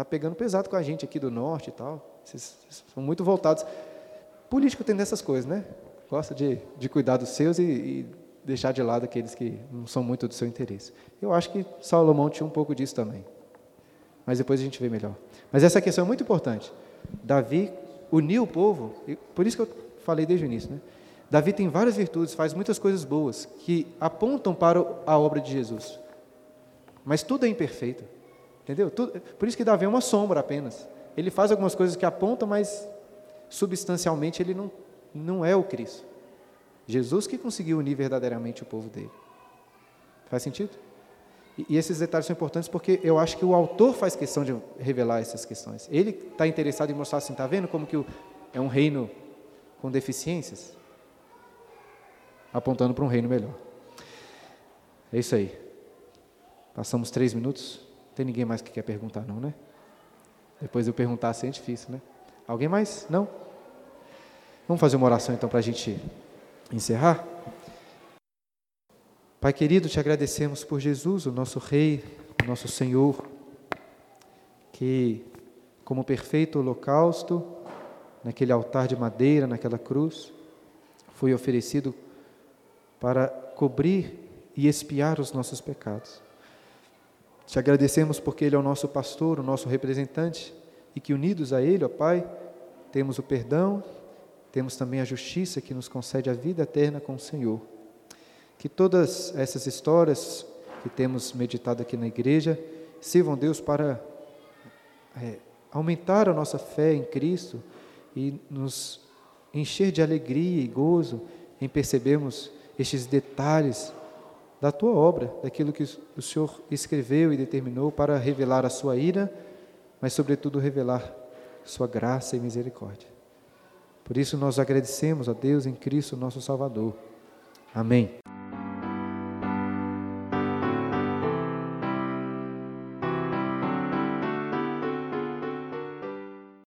está pegando pesado com a gente aqui do norte e tal. Vocês, vocês são muito voltados. Político tem dessas coisas, né? Gosta de, de cuidar dos seus e, e deixar de lado aqueles que não são muito do seu interesse. Eu acho que Salomão tinha um pouco disso também. Mas depois a gente vê melhor. Mas essa questão é muito importante. Davi uniu o povo, por isso que eu falei desde o início, né? Davi tem várias virtudes, faz muitas coisas boas que apontam para a obra de Jesus. Mas tudo é imperfeito. Entendeu? Tudo, por isso que Davi é uma sombra apenas. Ele faz algumas coisas que apontam, mas substancialmente ele não, não é o Cristo. Jesus que conseguiu unir verdadeiramente o povo dele. Faz sentido? E, e esses detalhes são importantes porque eu acho que o autor faz questão de revelar essas questões. Ele está interessado em mostrar assim, está vendo como que o, é um reino com deficiências? Apontando para um reino melhor. É isso aí. Passamos três minutos. Tem ninguém mais que quer perguntar, não, né? Depois eu perguntar assim é difícil, né? Alguém mais? Não? Vamos fazer uma oração então para a gente encerrar? Pai querido, te agradecemos por Jesus, o nosso Rei, o nosso Senhor, que, como perfeito holocausto, naquele altar de madeira, naquela cruz, foi oferecido para cobrir e expiar os nossos pecados. Te agradecemos porque Ele é o nosso pastor, o nosso representante, e que unidos a Ele, ó Pai, temos o perdão temos também a justiça que nos concede a vida eterna com o Senhor. Que todas essas histórias que temos meditado aqui na igreja sirvam, Deus, para é, aumentar a nossa fé em Cristo e nos encher de alegria e gozo em percebermos estes detalhes da tua obra, daquilo que o Senhor escreveu e determinou para revelar a sua ira, mas, sobretudo, revelar sua graça e misericórdia. Por isso nós agradecemos a Deus em Cristo, nosso Salvador. Amém.